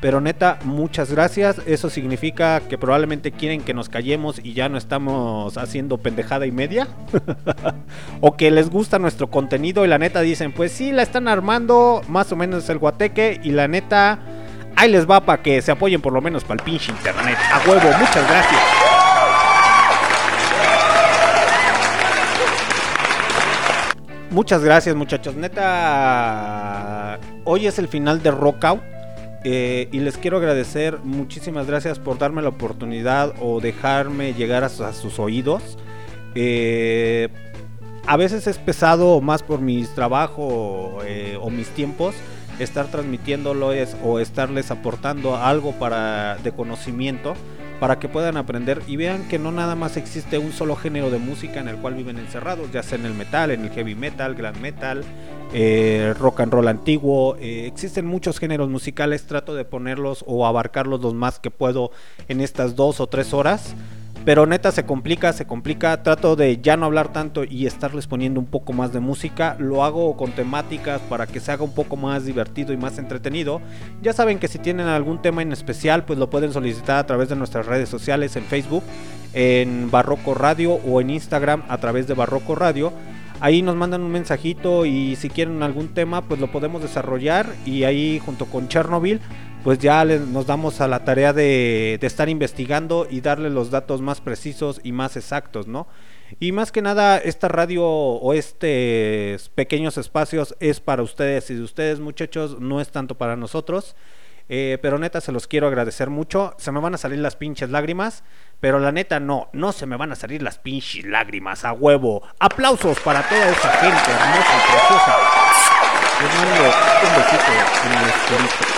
Pero neta, muchas gracias. Eso significa que probablemente quieren que nos callemos y ya no estamos haciendo pendejada y media. o que les gusta nuestro contenido y la neta dicen, pues sí, la están armando, más o menos el guateque. Y la neta, ahí les va para que se apoyen por lo menos para el pinche internet. A huevo, muchas gracias. Muchas gracias muchachos, neta, hoy es el final de Rockout eh, y les quiero agradecer muchísimas gracias por darme la oportunidad o dejarme llegar a, su- a sus oídos. Eh, a veces es pesado más por mis trabajos eh, o mis tiempos estar transmitiéndoles o estarles aportando algo para de conocimiento para que puedan aprender y vean que no nada más existe un solo género de música en el cual viven encerrados, ya sea en el metal, en el heavy metal, grand metal, eh, rock and roll antiguo, eh, existen muchos géneros musicales, trato de ponerlos o abarcarlos los más que puedo en estas dos o tres horas. Pero neta se complica, se complica. Trato de ya no hablar tanto y estarles poniendo un poco más de música. Lo hago con temáticas para que se haga un poco más divertido y más entretenido. Ya saben que si tienen algún tema en especial, pues lo pueden solicitar a través de nuestras redes sociales en Facebook, en Barroco Radio o en Instagram a través de Barroco Radio. Ahí nos mandan un mensajito y si quieren algún tema, pues lo podemos desarrollar. Y ahí junto con Chernobyl, pues ya nos damos a la tarea de, estar investigando y darle los datos más precisos y más exactos, ¿no? Y más que nada, esta radio o estos pequeños espacios es para ustedes y de ustedes, muchachos, no es tanto para nosotros. Eh, pero neta, se los quiero agradecer mucho. Se me van a salir las pinches lágrimas. Pero la neta, no, no se me van a salir las pinches lágrimas a huevo. Aplausos para toda esa gente hermosa y preciosa. Un besito en el.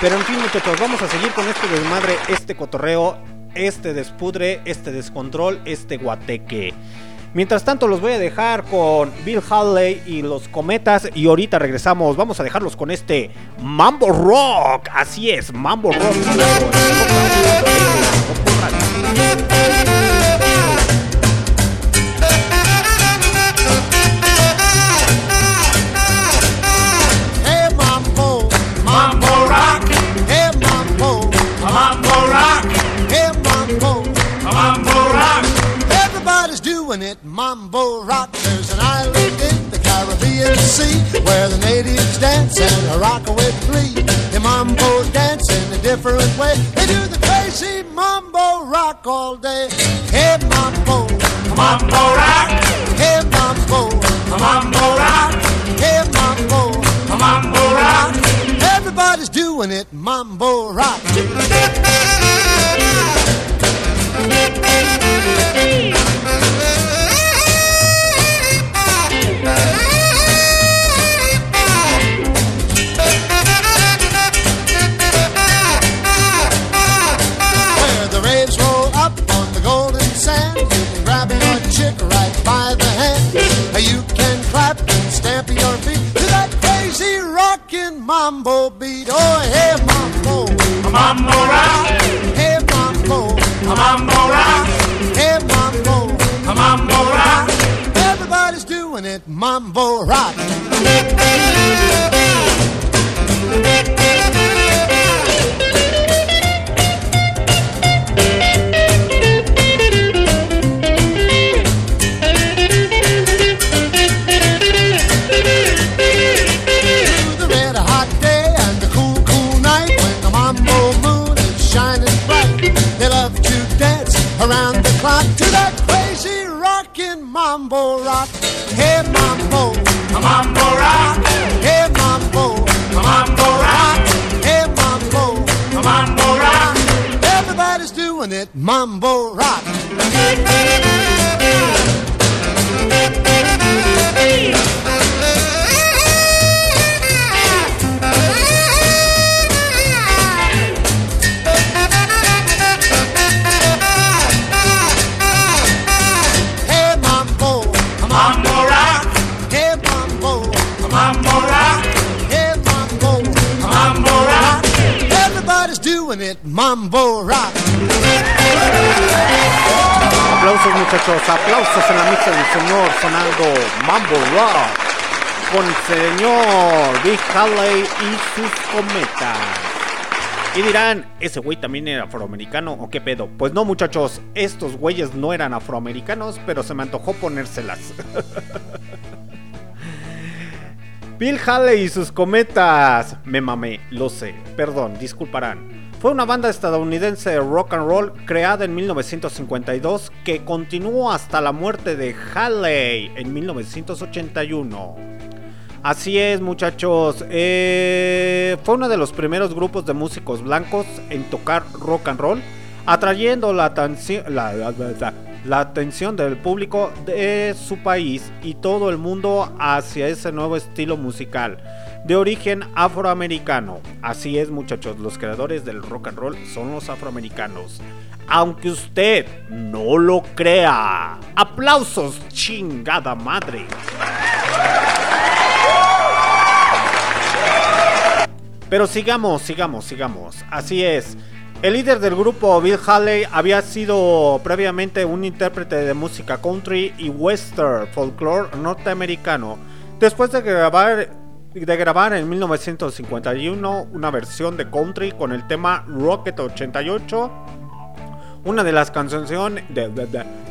Pero en fin, muchachos, vamos a seguir con este desmadre, este cotorreo, este despudre, este descontrol, este guateque. Mientras tanto, los voy a dejar con Bill Haley y los cometas. Y ahorita regresamos. Vamos a dejarlos con este Mambo Rock. Así es, Mambo Rock. Mambo rock. There's an island in the Caribbean Sea where the natives dance and rock with glee. They mambo dance in a different way. They do the crazy mambo rock all day. Hey mambo, Mambo rock, hey mambo, mambo rock, hey mambo. mambo rock. Everybody's doing it, mambo rock. mambo beat. Oh, hey mambo, Mambo rock, hey mambo, mambo rock, hey mambo. mambo rock. Everybody's doing it, mambo rock. Mambo rock. Hey mambo, Mambo rock, hey mambo, mambo rock, hey mambo. mambo rock. Everybody's doing it, mambo rock. mambo rock. Aplausos muchachos, aplausos en la misa del señor sonando Mambo Rock con el señor Big Haley y sus cometas. Y dirán, ¿ese güey también era afroamericano o qué pedo? Pues no muchachos, estos güeyes no eran afroamericanos, pero se me antojó ponérselas. Bill Haley y sus cometas. Me mamé, lo sé, perdón, disculparán. Fue una banda estadounidense de rock and roll creada en 1952 que continuó hasta la muerte de Haley en 1981. Así es, muchachos. eh, fue uno de los primeros grupos de músicos blancos en tocar rock and roll, atrayendo la, atenci- la- la- la- la atención del público de su país y todo el mundo hacia ese nuevo estilo musical de origen afroamericano. Así es, muchachos, los creadores del rock and roll son los afroamericanos. Aunque usted no lo crea. Aplausos, chingada madre. Pero sigamos, sigamos, sigamos. Así es. El líder del grupo, Bill Haley, había sido previamente un intérprete de música country y western folklore norteamericano. Después de grabar, en 1951 una versión de country con el tema Rocket 88, una de las canciones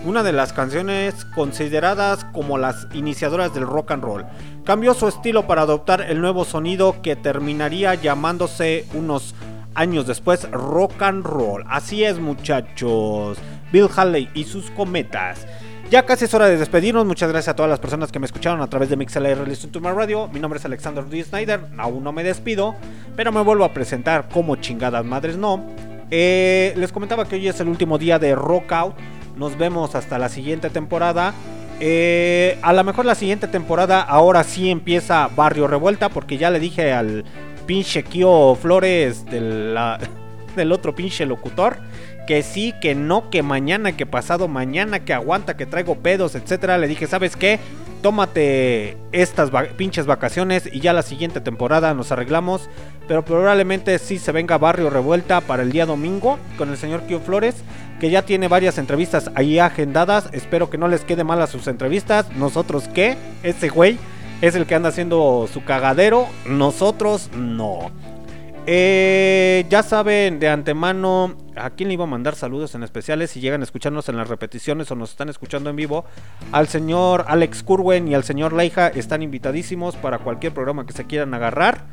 una de las canciones consideradas como las iniciadoras del rock and roll. Cambió su estilo para adoptar el nuevo sonido que terminaría llamándose unos años después rock and roll. Así es, muchachos. Bill Haley y sus cometas. Ya casi es hora de despedirnos. Muchas gracias a todas las personas que me escucharon a través de MixLR Listen to My Radio. Mi nombre es Alexander D. Snyder. Aún no me despido, pero me vuelvo a presentar como chingadas madres no. Eh, les comentaba que hoy es el último día de Rock Out. Nos vemos hasta la siguiente temporada. Eh, a lo mejor la siguiente temporada ahora sí empieza Barrio Revuelta porque ya le dije al pinche Kio Flores de la- del otro pinche locutor que sí, que no, que mañana, que pasado mañana, que aguanta, que traigo pedos, etcétera. Le dije, ¿sabes qué? Tómate estas pinches vacaciones y ya la siguiente temporada nos arreglamos. Pero probablemente sí se venga Barrio Revuelta para el día domingo con el señor Kio Flores, que ya tiene varias entrevistas ahí agendadas. Espero que no les quede mal a sus entrevistas. Nosotros qué? Ese güey es el que anda haciendo su cagadero. Nosotros no. Eh, ya saben de antemano a quién le iba a mandar saludos en especiales si llegan a escucharnos en las repeticiones o nos están escuchando en vivo. Al señor Alex Curwen y al señor Leija están invitadísimos para cualquier programa que se quieran agarrar.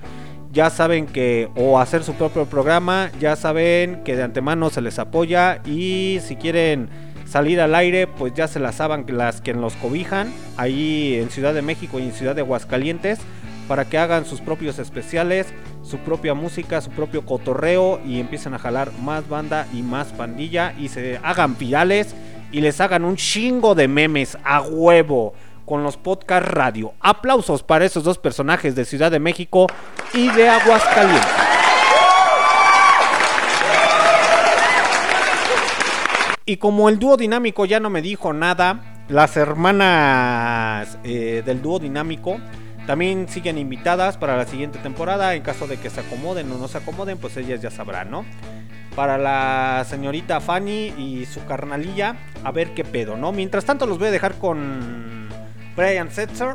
Ya saben que o hacer su propio programa, ya saben que de antemano se les apoya y si quieren salir al aire, pues ya se las saben las que los cobijan ahí en Ciudad de México y en Ciudad de Aguascalientes para que hagan sus propios especiales, su propia música, su propio cotorreo y empiecen a jalar más banda y más pandilla y se hagan virales y les hagan un chingo de memes a huevo con los podcast radio. Aplausos para esos dos personajes de Ciudad de México y de Aguascalientes. Y como el dúo dinámico ya no me dijo nada, las hermanas eh, del dúo dinámico también siguen invitadas para la siguiente temporada. En caso de que se acomoden o no se acomoden, pues ellas ya sabrán, ¿no? Para la señorita Fanny y su carnalilla, a ver qué pedo, ¿no? Mientras tanto, los voy a dejar con Brian Setzer,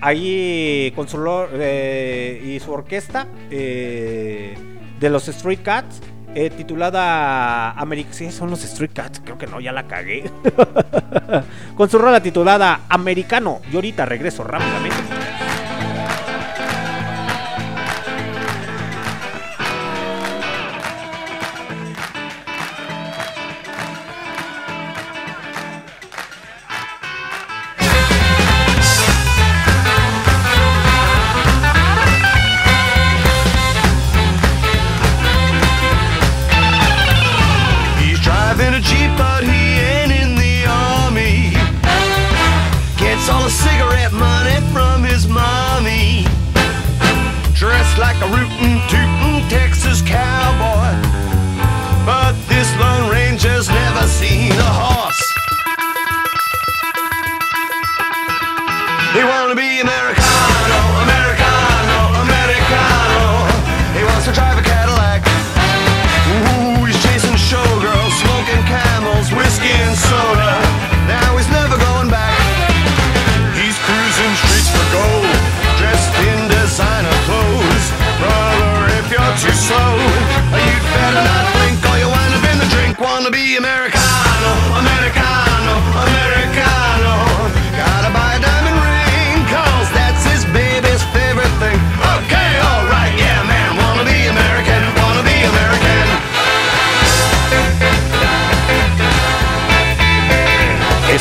ahí con su eh, y su orquesta eh, de los Street Cats. Eh, titulada. Sí, son los Street Cats. Creo que no, ya la cagué. con su rola titulada Americano. Y ahorita regreso rápidamente.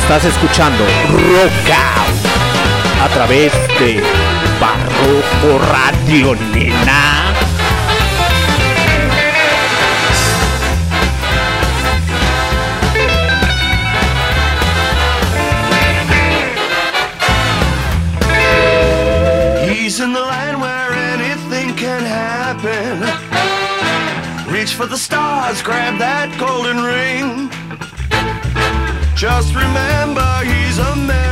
Estás escuchando Rock Out a través de Barroco Radio, nena. He's in the line where anything can happen. Reach for the stars, grab that golden ring. Just remember he's Americano.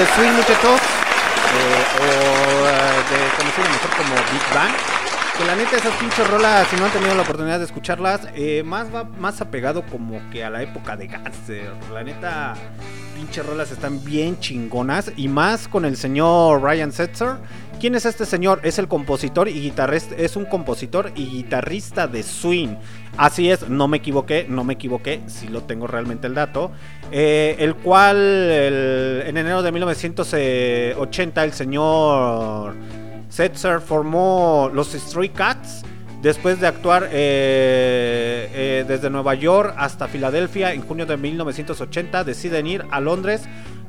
De swing, muchachos. eh, o eh, de conocido mejor como Big Bang. Que la neta esas pinches rolas, si no han tenido la oportunidad de escucharlas, eh, más va más apegado como que a la época de Gangster. La neta, pinches rolas están bien chingonas. Y más con el señor Ryan Setzer. ¿Quién es este señor? Es el compositor y guitarrista, es un compositor y guitarrista de swing. Así es, no me equivoqué, no me equivoqué, si lo tengo realmente el dato. Eh, el cual en enero de 1980 el señor Setzer formó los Stray Cats después de actuar eh, eh, desde Nueva York hasta Filadelfia en junio de 1980 deciden ir a Londres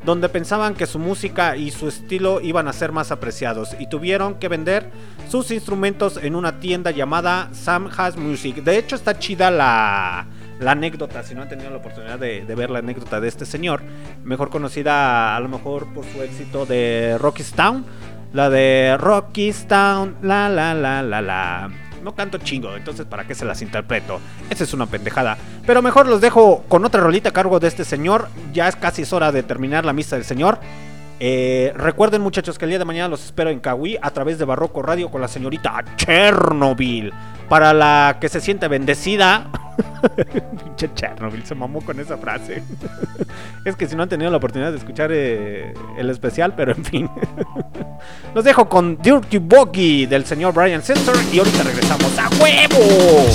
donde pensaban que su música y su estilo iban a ser más apreciados y tuvieron que vender sus instrumentos en una tienda llamada Sam Has Music. De hecho está chida la, la anécdota, si no han tenido la oportunidad de, de ver la anécdota de este señor, mejor conocida a lo mejor por su éxito de Rocky's Town, la de Rocky's Town, la la la la la. No canto chingo, entonces ¿para qué se las interpreto? Esa es una pendejada. Pero mejor los dejo con otra rolita a cargo de este señor. Ya es casi hora de terminar la misa del señor. Eh, recuerden muchachos que el día de mañana los espero en Kawi a través de Barroco Radio con la señorita Chernobyl. Para la que se siente bendecida. Pinche Chernobyl se mamó con esa frase. es que si no han tenido la oportunidad de escuchar eh, el especial, pero en fin. los dejo con Dirty Boggy del señor Brian Sensor y ahorita regresamos a huevo.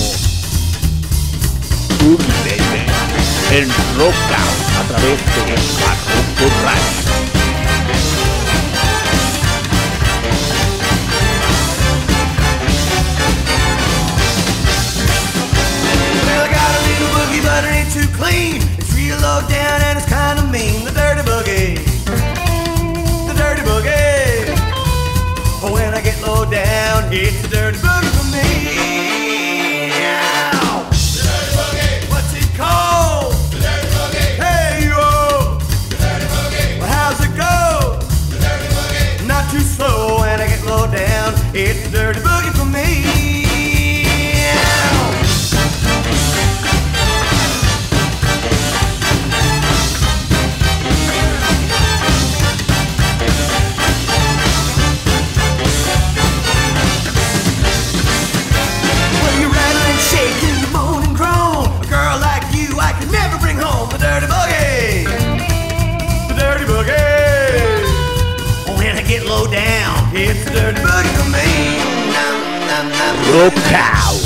El Rockout a través de Barroco Radio. Clean. It's real low down and it's kind of mean. The dirty boogie. The dirty boogie. Oh, when I get low down, it's the dirty boogie for me. Ow. What's it called? Hey, yo. The dirty boogie. How's it go? The dirty boogie. Not too slow when I get low down. It's the dirty nom.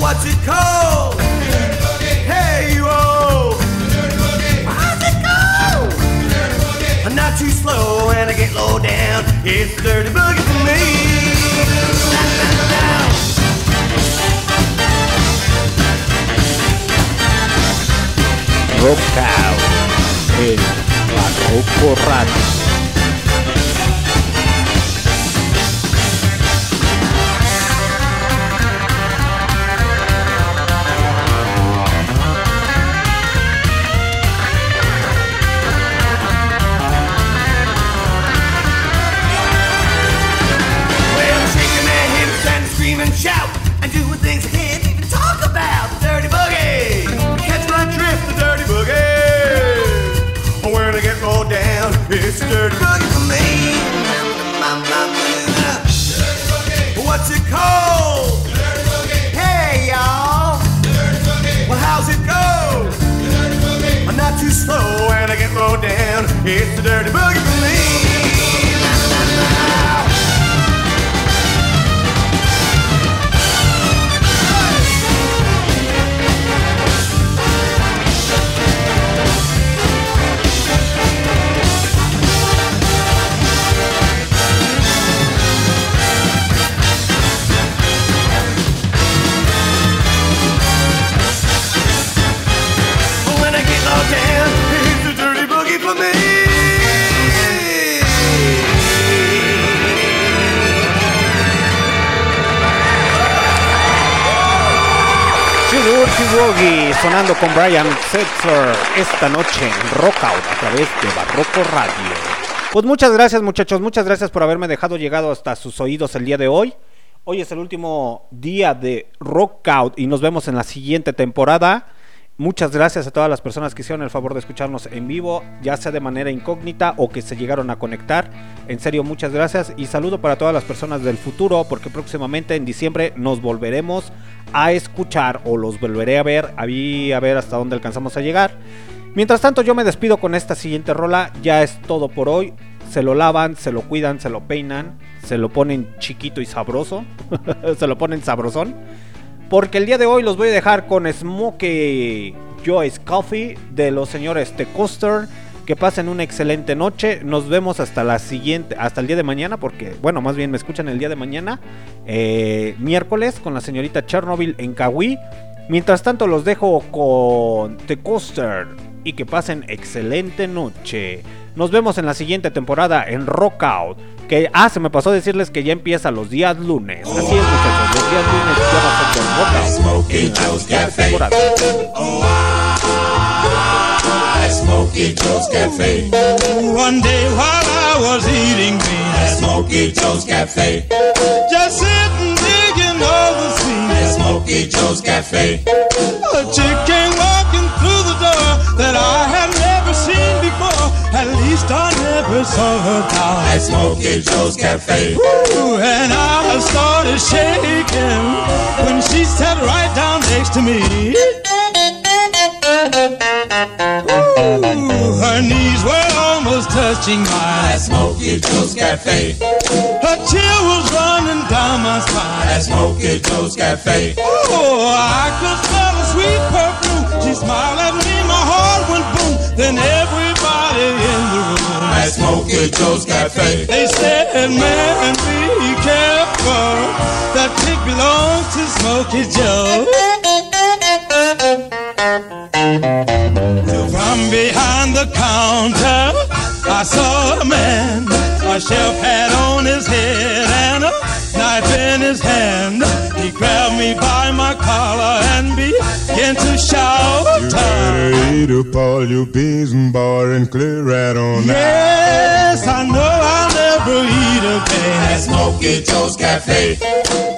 What's it called? Hey, you oh. How's it go? I'm not too slow when I get low down. It's dirty boogie for me. Rockout. El Barroco dirty boogie me. What's it called? Hey, y'all. Well, how's it go? I'm not too slow when I get low down. It's the dirty boogie Boggy sonando con Brian Setzer esta noche en Rockout a través de Barroco Radio. Pues muchas gracias muchachos, muchas gracias por haberme dejado llegado hasta sus oídos el día de hoy. Hoy es el último día de Rockout y nos vemos en la siguiente temporada. Muchas gracias a todas las personas que hicieron el favor de escucharnos en vivo, ya sea de manera incógnita o que se llegaron a conectar. En serio, muchas gracias y saludo para todas las personas del futuro porque próximamente en diciembre nos volveremos a escuchar o los volveré a ver, a, ver hasta dónde alcanzamos a llegar. Mientras tanto yo me despido con esta siguiente rola, ya es todo por hoy. Se lo lavan, se lo cuidan, se lo peinan, se lo ponen chiquito y sabroso, se lo ponen sabrosón. Porque el día de hoy los voy a dejar con Smokey Joyce Coffee de los señores The Coaster. Que pasen una excelente noche. Nos vemos hasta la siguiente, hasta el día de mañana, porque, bueno, más bien me escuchan el día de mañana, eh, miércoles, con la señorita Chernobyl en Kawi. Mientras tanto, los dejo con The Coaster y que pasen excelente noche. Nos vemos en la siguiente temporada en Rockout. Que, ah, se me pasó decirles que ya empieza los días lunes. Así es, muchachos, los días lunes ya va a ser con Rockout. en la siguiente temporada. Smokey Joe's Cafe. One day while I was eating beans at Smokey Joe's Cafe. Just sitting digging all the scenes At Smokey Joe's Cafe. Never saw her down At Smokey Joe's Cafe. Ooh, and I started shaking when she sat right down next to me. Ooh, her knees were almost touching mine. At Smokey Joe's Cafe. Her chill was running down my spine. At Smokey Joe's Cafe. Oh, I could smell a sweet perfume. She smiled at me, my heart went boom. Then the room At Smokey Joe's Cafe. They said, man, be careful. That chick belongs to Smokey Joe. From behind the counter, I saw a man. A chef hat on his head and a knife in his hand. He grabbed me by my collar and began to shout. Better eat up all your beans and bar and clear right on out. Yes, I know I'll never eat again. At Smokey Joe's Cafe.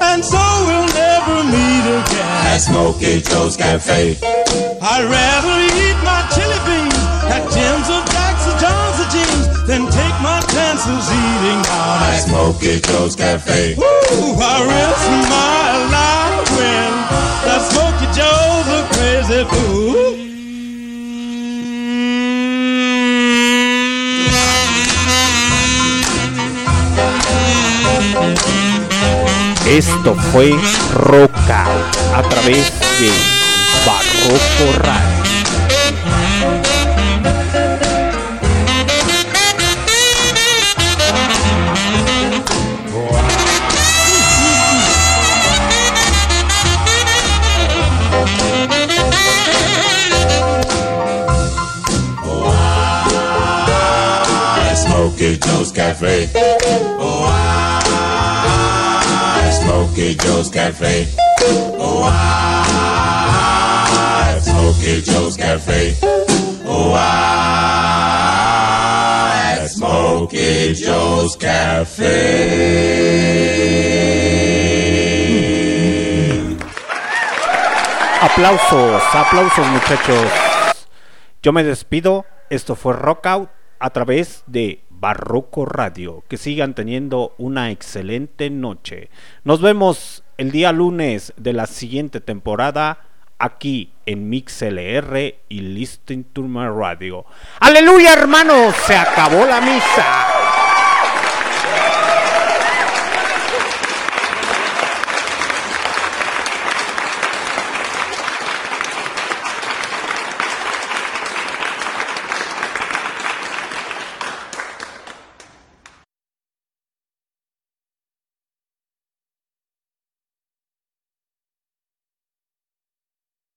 And so we'll never meet again. At Smokey Joe's Cafe. I'd rather eat my chili beans at Jim's or Jack's or John's or Jim's than take my chances eating out At at Smokey Joe's Cafe. Ooh, I risk my life when that Smoky Joe's Esto fue Rockout a través de Barroco Radio. Joe's Cafe. Oh, at Smokey Joe's Cafe. Oh, at Smokey Joe's Cafe. Oh, at Smokey Joe's Cafe. Aplausos, aplausos muchachos. Yo me despido. Esto fue Rockout a través de Barroco Radio. Que sigan teniendo una excelente noche. Nos vemos el día lunes de la siguiente temporada aquí en MixLR y Listen to My Radio. Aleluya hermanos, se acabó la misa.